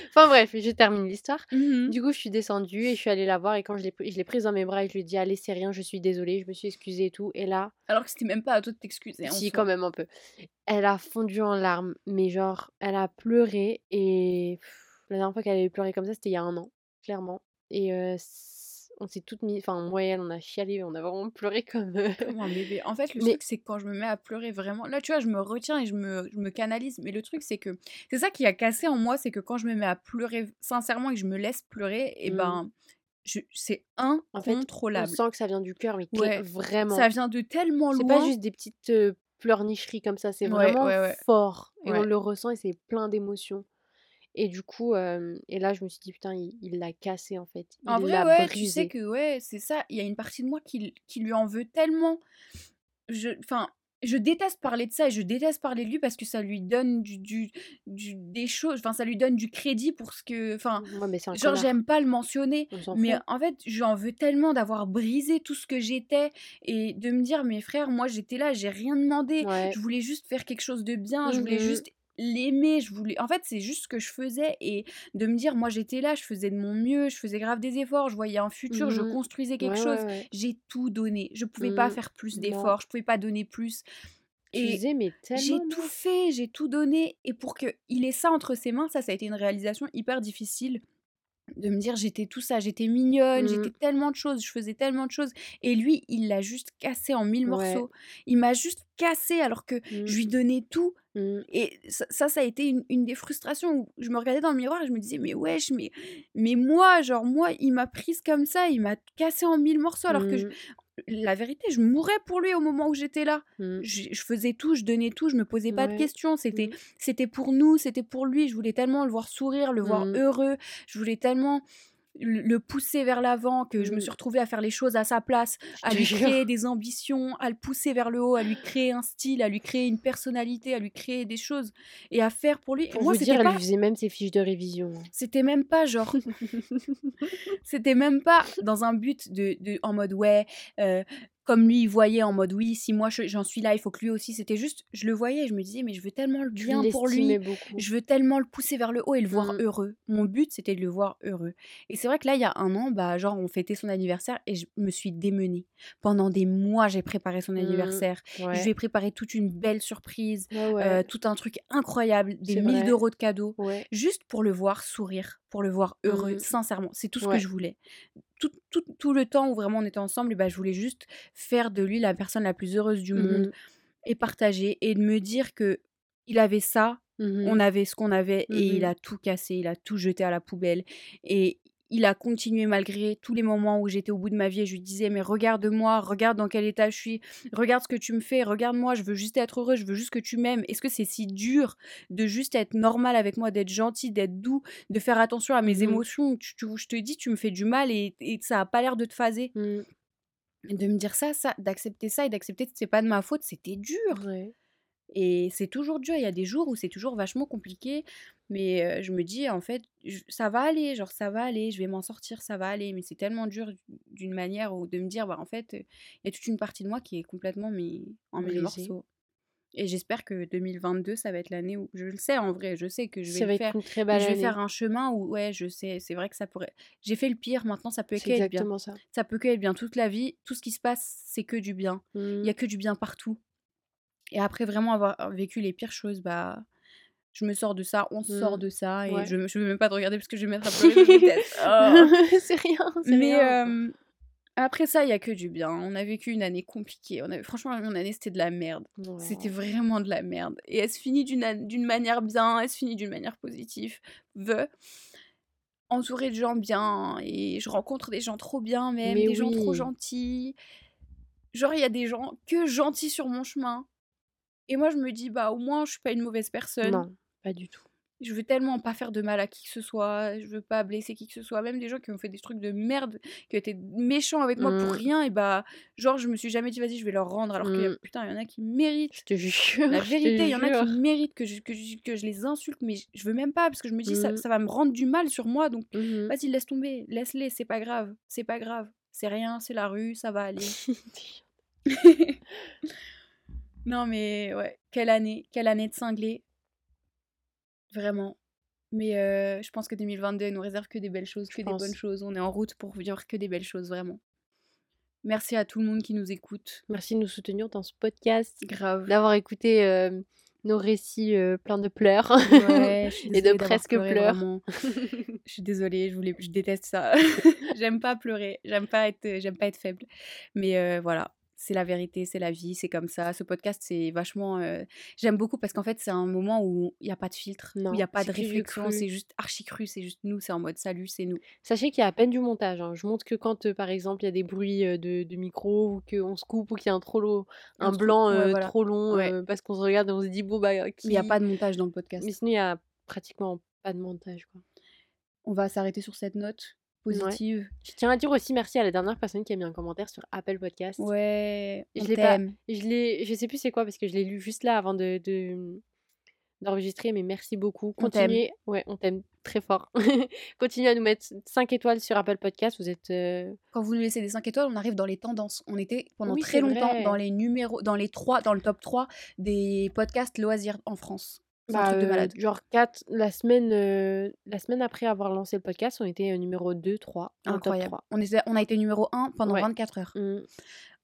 Speaker 1: enfin bref, je termine l'histoire.
Speaker 2: Mhm.
Speaker 1: Du coup, je suis descendue et je suis allée la voir. Et quand je l'ai pris- je l'ai prise dans mes bras et je lui ai dit, allez, c'est rien, je suis désolée, je me suis excusée et tout. Et là,
Speaker 2: Alors que c'était même pas à toi de t'excuser en
Speaker 1: si, quand même un peu. Elle a fondu en larmes, mais genre, elle a pleuré. Et pff, la dernière fois qu'elle avait pleuré comme ça, c'était il y a un an, clairement. Et euh, on s'est toutes mis, enfin, et elle, on a chialé, on a vraiment pleuré comme. euh,
Speaker 2: Comme un bébé. En fait, le
Speaker 1: Mais
Speaker 2: truc, c'est que quand je me mets à pleurer vraiment, là, tu vois, je me retiens et je me, je me canalise. Mais le truc, c'est que c'est ça qui a cassé en moi, c'est que quand je me mets à pleurer sincèrement et que je me laisse pleurer, et
Speaker 1: mm.
Speaker 2: ben, je- c'est
Speaker 1: En fait, on
Speaker 2: incontrôlable.
Speaker 1: sent que ça vient du cœur, mais
Speaker 2: Ouais,
Speaker 1: vraiment.
Speaker 2: ça vient de tellement
Speaker 1: C'est pas
Speaker 2: loin.
Speaker 1: juste des petites euh, pleurnicheries comme ça, c'est
Speaker 2: Ouais,
Speaker 1: vraiment
Speaker 2: ouais,
Speaker 1: fort. Et on le ressent et c'est plein d'émotions. Et du coup, euh, et là, je me suis dit, putain, il il l'a cassé en fait.
Speaker 2: En
Speaker 1: Il
Speaker 2: vrai,
Speaker 1: l'a
Speaker 2: ouais, tu sais que, ouais, c'est ça. Il y a une partie de moi qui, qui lui en veut tellement. Je, enfin, je déteste parler de ça et je déteste parler de lui parce que ça lui donne du, du, du- des choses, enfin, ça lui donne du crédit pour ce que, enfin,
Speaker 1: Ouais,
Speaker 2: genre, j'aime pas le mentionner, mais
Speaker 1: fout.
Speaker 2: en fait, j'en veux tellement d'avoir brisé tout ce que j'étais et de me dire, mes frères, moi, j'étais là, j'ai rien demandé,
Speaker 1: Ouais.
Speaker 2: je voulais juste faire quelque chose de bien, je voulais
Speaker 1: Mhm.
Speaker 2: juste l'aimer, je voulais, en fait, c'est juste ce que je faisais et de me dire, moi, j'étais là, je faisais de mon mieux, je faisais grave des efforts, je voyais un futur, je
Speaker 1: Mhm.
Speaker 2: construisais quelque
Speaker 1: Ouais,
Speaker 2: chose,
Speaker 1: ouais, ouais.
Speaker 2: j'ai tout donné, je pouvais pas
Speaker 1: Mhm.
Speaker 2: faire plus d'efforts, je pouvais pas donner plus.
Speaker 1: Tu
Speaker 2: Et
Speaker 1: faisais, mais
Speaker 2: j'ai tout fait, j'ai tout donné. Et pour qu'il ait ça entre ses mains, ça, ça a été une réalisation hyper difficile. De me dire, j'étais tout ça, j'étais mignonne,
Speaker 1: Mhm.
Speaker 2: j'étais tellement de choses, je faisais tellement de choses. Et lui, il l'a juste cassé en mille
Speaker 1: Ouais.
Speaker 2: morceaux. Il m'a juste cassé alors que je lui donnais tout.
Speaker 1: Mhm.
Speaker 2: Et ça, ça, a été une, une des frustrations où je me regardais dans le miroir et je me disais, mais wesh, mais, mais moi, genre, moi, il m'a prise comme ça, il m'a cassé en mille morceaux alors que je-
Speaker 1: Mhm.
Speaker 2: la vérité, je mourais pour lui au moment où j'étais là.
Speaker 1: Mhm.
Speaker 2: Je, je faisais tout, je donnais tout, je me posais pas de questions. C'était, c'était pour nous, c'était pour lui. Je voulais tellement le voir sourire, le voir heureux. Je voulais tellement le, pousser vers l'avant que je me suis retrouvée à faire les choses à sa place, à lui créer des ambitions, à le pousser vers le haut, à lui créer un style, à lui créer une personnalité, à lui créer des choses et à faire pour lui.
Speaker 1: Pour
Speaker 2: moi,
Speaker 1: vous dire, elle lui faisait même ses fiches de révision.
Speaker 2: c'était même pas genre [laughs] [laughs] c'était même pas dans un but de, de- en mode ouais euh, comme lui, il voyait en mode oui, si moi je- j'en suis là, il faut que lui aussi. C'était juste, je le voyais, je me disais, mais je veux tellement le bien pour lui.
Speaker 1: beaucoup.
Speaker 2: Je veux tellement le pousser vers le haut et le voir
Speaker 1: Mm.
Speaker 2: heureux. Mon but, c'était de le voir heureux. Et c'est vrai que là, il y a un an, bah, genre, on fêtait son anniversaire et je me suis démenée. Pendant des mois, j'ai préparé son
Speaker 1: Mm.
Speaker 2: anniversaire. Je lui ai préparé toute une belle surprise,
Speaker 1: Ouais,
Speaker 2: euh, tout un truc incroyable, des
Speaker 1: C'est
Speaker 2: 1000
Speaker 1: vrai.
Speaker 2: d'euros de cadeaux, juste pour le voir sourire, pour le voir heureux,
Speaker 1: Mm.
Speaker 2: sincèrement. C'est tout ce que je voulais. Tout, tout, tout le temps où vraiment on était ensemble, et bah, je voulais juste faire de lui la personne la plus heureuse du monde
Speaker 1: Mhm.
Speaker 2: et partager et de me dire que il avait ça,
Speaker 1: Mhm.
Speaker 2: on avait ce qu'on avait et il a tout cassé, il a tout jeté à la poubelle et il a continué malgré tous les moments où j'étais au bout de ma vie et je lui disais mais regarde-moi, regarde dans quel état je suis, regarde ce que tu me fais, regarde-moi, je veux juste être heureux, je veux juste que tu m'aimes. Est-ce que c'est si dur de juste être normal avec moi, d'être gentil, d'être doux, de faire attention à mes
Speaker 1: Mhm.
Speaker 2: émotions? Tu, tu- Je te dis, tu me fais du mal et, et ça a pas l'air de te phaser.
Speaker 1: Mm.
Speaker 2: De me dire ça, ça, d'accepter ça et d'accepter que c'est pas de ma faute, c'était dur.
Speaker 1: Ouais.
Speaker 2: Et c'est toujours dur, il y a des jours où c'est toujours vachement compliqué, mais je me dis en fait, ça va aller, genre ça va aller, je vais m'en sortir, ça va aller, mais c'est tellement dur d'une manière où de me dire, bah en fait, il y a toute une partie de moi qui est complètement mis en mille morceaux. Et j'espère que 2022, ça va être l'année où, je le sais en vrai, je sais que je vais le faire, je vais faire un chemin où, ouais, je sais, c'est vrai que ça pourrait... J'ai fait le pire, maintenant ça peut que être bien.
Speaker 1: exactement ça.
Speaker 2: Ça peut que être bien. Toute la vie, tout ce qui se passe, c'est que du bien. Il
Speaker 1: Mm.
Speaker 2: y a que du bien partout. Et après vraiment avoir vécu les pires choses, bah, je me sors de ça, on sort
Speaker 1: Mm.
Speaker 2: de ça, et
Speaker 1: Ouais.
Speaker 2: je, je veux même pas te regarder parce que je vais me mettre à pleurer, déteste. [laughs] Oh.
Speaker 1: c'est rien, c'est
Speaker 2: Mais
Speaker 1: rien.
Speaker 2: euh, après ça, il y a que du bien. On a vécu une année compliquée. On avait, franchement, mon année, c'était de la merde. C'était vraiment de la merde. Et elle se finit d'une an- d'une manière bien, elle se finit d'une manière positive. Veux entourée de gens bien, et je rencontre des gens trop bien même,
Speaker 1: Mais
Speaker 2: des gens trop gentils. Genre, il y a des gens que gentils sur mon chemin. Et moi, je me dis, bah, au moins, je suis pas une mauvaise personne.
Speaker 1: Non, pas du tout.
Speaker 2: Je veux tellement pas faire de mal à qui que ce soit. Je veux pas blesser qui que ce soit. Même des gens qui ont fait des trucs de merde, qui ont été méchants avec moi pour
Speaker 1: Mm.
Speaker 2: rien. Et bah, genre, je me suis jamais dit, vas-y, je vais leur rendre. Alors que,
Speaker 1: Mm.
Speaker 2: putain, il y en a qui méritent.
Speaker 1: Je te jure. [laughs]
Speaker 2: La vérité, il y en a qui méritent que je, que, je, que je les insulte, mais je, veux même pas parce que je me dis, ça,
Speaker 1: Mm.
Speaker 2: ça va me rendre du mal sur moi. Donc,
Speaker 1: Mhm.
Speaker 2: vas-y, laisse tomber. Laisse-les, c'est pas grave. C'est pas grave. C'est rien, c'est la rue, ça va aller. [laughs] [laughs] non, mais ouais, quelle année, quelle année de cinglé. Vraiment. Mais euh, je pense que 2022 elle nous réserve que des belles choses, que des bonnes choses. On est en route pour vivre que des belles choses, vraiment. Merci à tout le monde qui nous écoute.
Speaker 1: Merci de nous soutenir dans ce podcast,
Speaker 2: Grave.
Speaker 1: d'avoir écouté euh, nos récits euh, pleins de pleurs
Speaker 2: Ouais, [laughs]
Speaker 1: et de presque pleurs. [laughs]
Speaker 2: Je suis désolée, je, voulais, je déteste ça. [laughs] j'aime pas pleurer, j'aime pas être, j'aime pas être faible. Mais voilà, c'est la vérité, c'est la vie, c'est comme ça. Ce podcast, c'est vachement. euh, J'aime beaucoup parce qu'en fait, c'est un moment où il n'y a pas de filtre, où il n'y a pas de réflexion, c'est juste archi cru, c'est juste nous, c'est en mode salut, c'est nous.
Speaker 1: Sachez qu'il y a à peine du montage. hein. Je montre que quand, euh, par exemple, il y a des bruits euh, de, de micro ou qu'on se coupe ou qu'il y a un, trop long,
Speaker 2: Un
Speaker 1: blanc
Speaker 2: ouais, voilà.
Speaker 1: trop long
Speaker 2: Ouais.
Speaker 1: parce qu'on se regarde et on se dit, bon, bah,
Speaker 2: Mais il n'y a
Speaker 1: qui...
Speaker 2: pas de montage dans le podcast.
Speaker 1: Mais sinon, il y a pratiquement pas de montage. Quoi.
Speaker 2: On va s'arrêter sur cette note positive.
Speaker 1: Je tiens à dire aussi merci à la dernière personne qui a mis un commentaire sur Apple Podcast.
Speaker 2: Ouais,
Speaker 1: Je
Speaker 2: on
Speaker 1: l'ai pas-. Je l'ai, je sais plus c'est quoi parce que je l'ai lu juste là avant de, de- d'enregistrer, mais merci beaucoup.
Speaker 2: On.
Speaker 1: Continuez, ouais, on t'aime très fort. [laughs] Continuez à nous mettre 5 étoiles sur Apple Podcast. Vous êtes, euh,
Speaker 2: Quand vous nous laissez des 5 étoiles, on arrive dans les tendances. On était pendant
Speaker 1: Oui,
Speaker 2: très longtemps
Speaker 1: vrai.
Speaker 2: dans les numéros, dans les 3, dans le top 3 des podcasts loisirs en France. C'est un
Speaker 1: bah,
Speaker 2: truc de
Speaker 1: euh,
Speaker 2: malade.
Speaker 1: genre 4 la semaine, euh, la semaine après avoir lancé le podcast, on était euh, numéro 2, 3, dans le top
Speaker 2: Incroyable.
Speaker 1: 3.
Speaker 2: On, était- on a été numéro 1 pendant
Speaker 1: Ouais.
Speaker 2: 24 heures.
Speaker 1: Mm.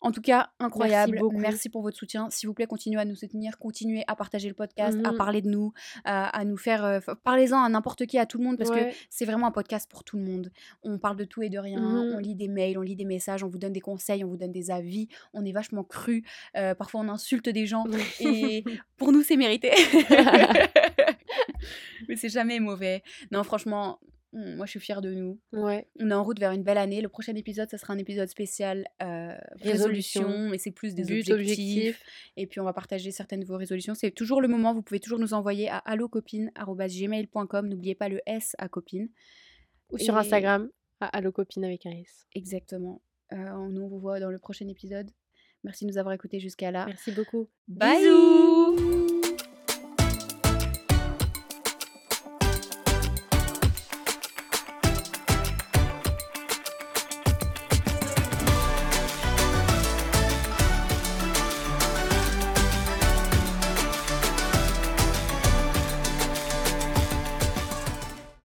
Speaker 2: En tout cas, incroyable. Merci pour votre soutien. S'il vous plaît, continuez à nous soutenir, continuez à partager le podcast, à
Speaker 1: Mhm.
Speaker 2: parler de nous, à, à nous faire. euh, Parlez-en à n'importe qui, à tout le monde, parce que c'est vraiment un podcast pour tout le monde. On parle de tout et de rien.
Speaker 1: Mhm.
Speaker 2: On lit des mails, on lit des messages, on vous donne des conseils, on vous donne des avis. On est vachement cru. Euh, parfois, on insulte des gens. Et [laughs] pour nous, c'est mérité. [laughs] Mais c'est jamais mauvais. Non, franchement, mm, moi, je suis fière de nous.
Speaker 1: ouais.
Speaker 2: On est en route vers une belle année. Le prochain épisode, ça sera un épisode spécial euh, résolution, mais c'est plus des objectifs.
Speaker 1: objectif.
Speaker 2: Et puis on va partager certaines de vos résolutions. C'est toujours le moment. Vous pouvez toujours nous envoyer à allocopine@gmail.com. N'oubliez pas le S à copine.
Speaker 1: Ou sur
Speaker 2: Et-
Speaker 1: Instagram, à Allo Copine avec un S.
Speaker 2: Exactement. Euh, nous on vous voit dans le prochain épisode. Merci de nous avoir écoutés jusqu'à là.
Speaker 1: Merci beaucoup.
Speaker 2: Bye.
Speaker 1: Bisous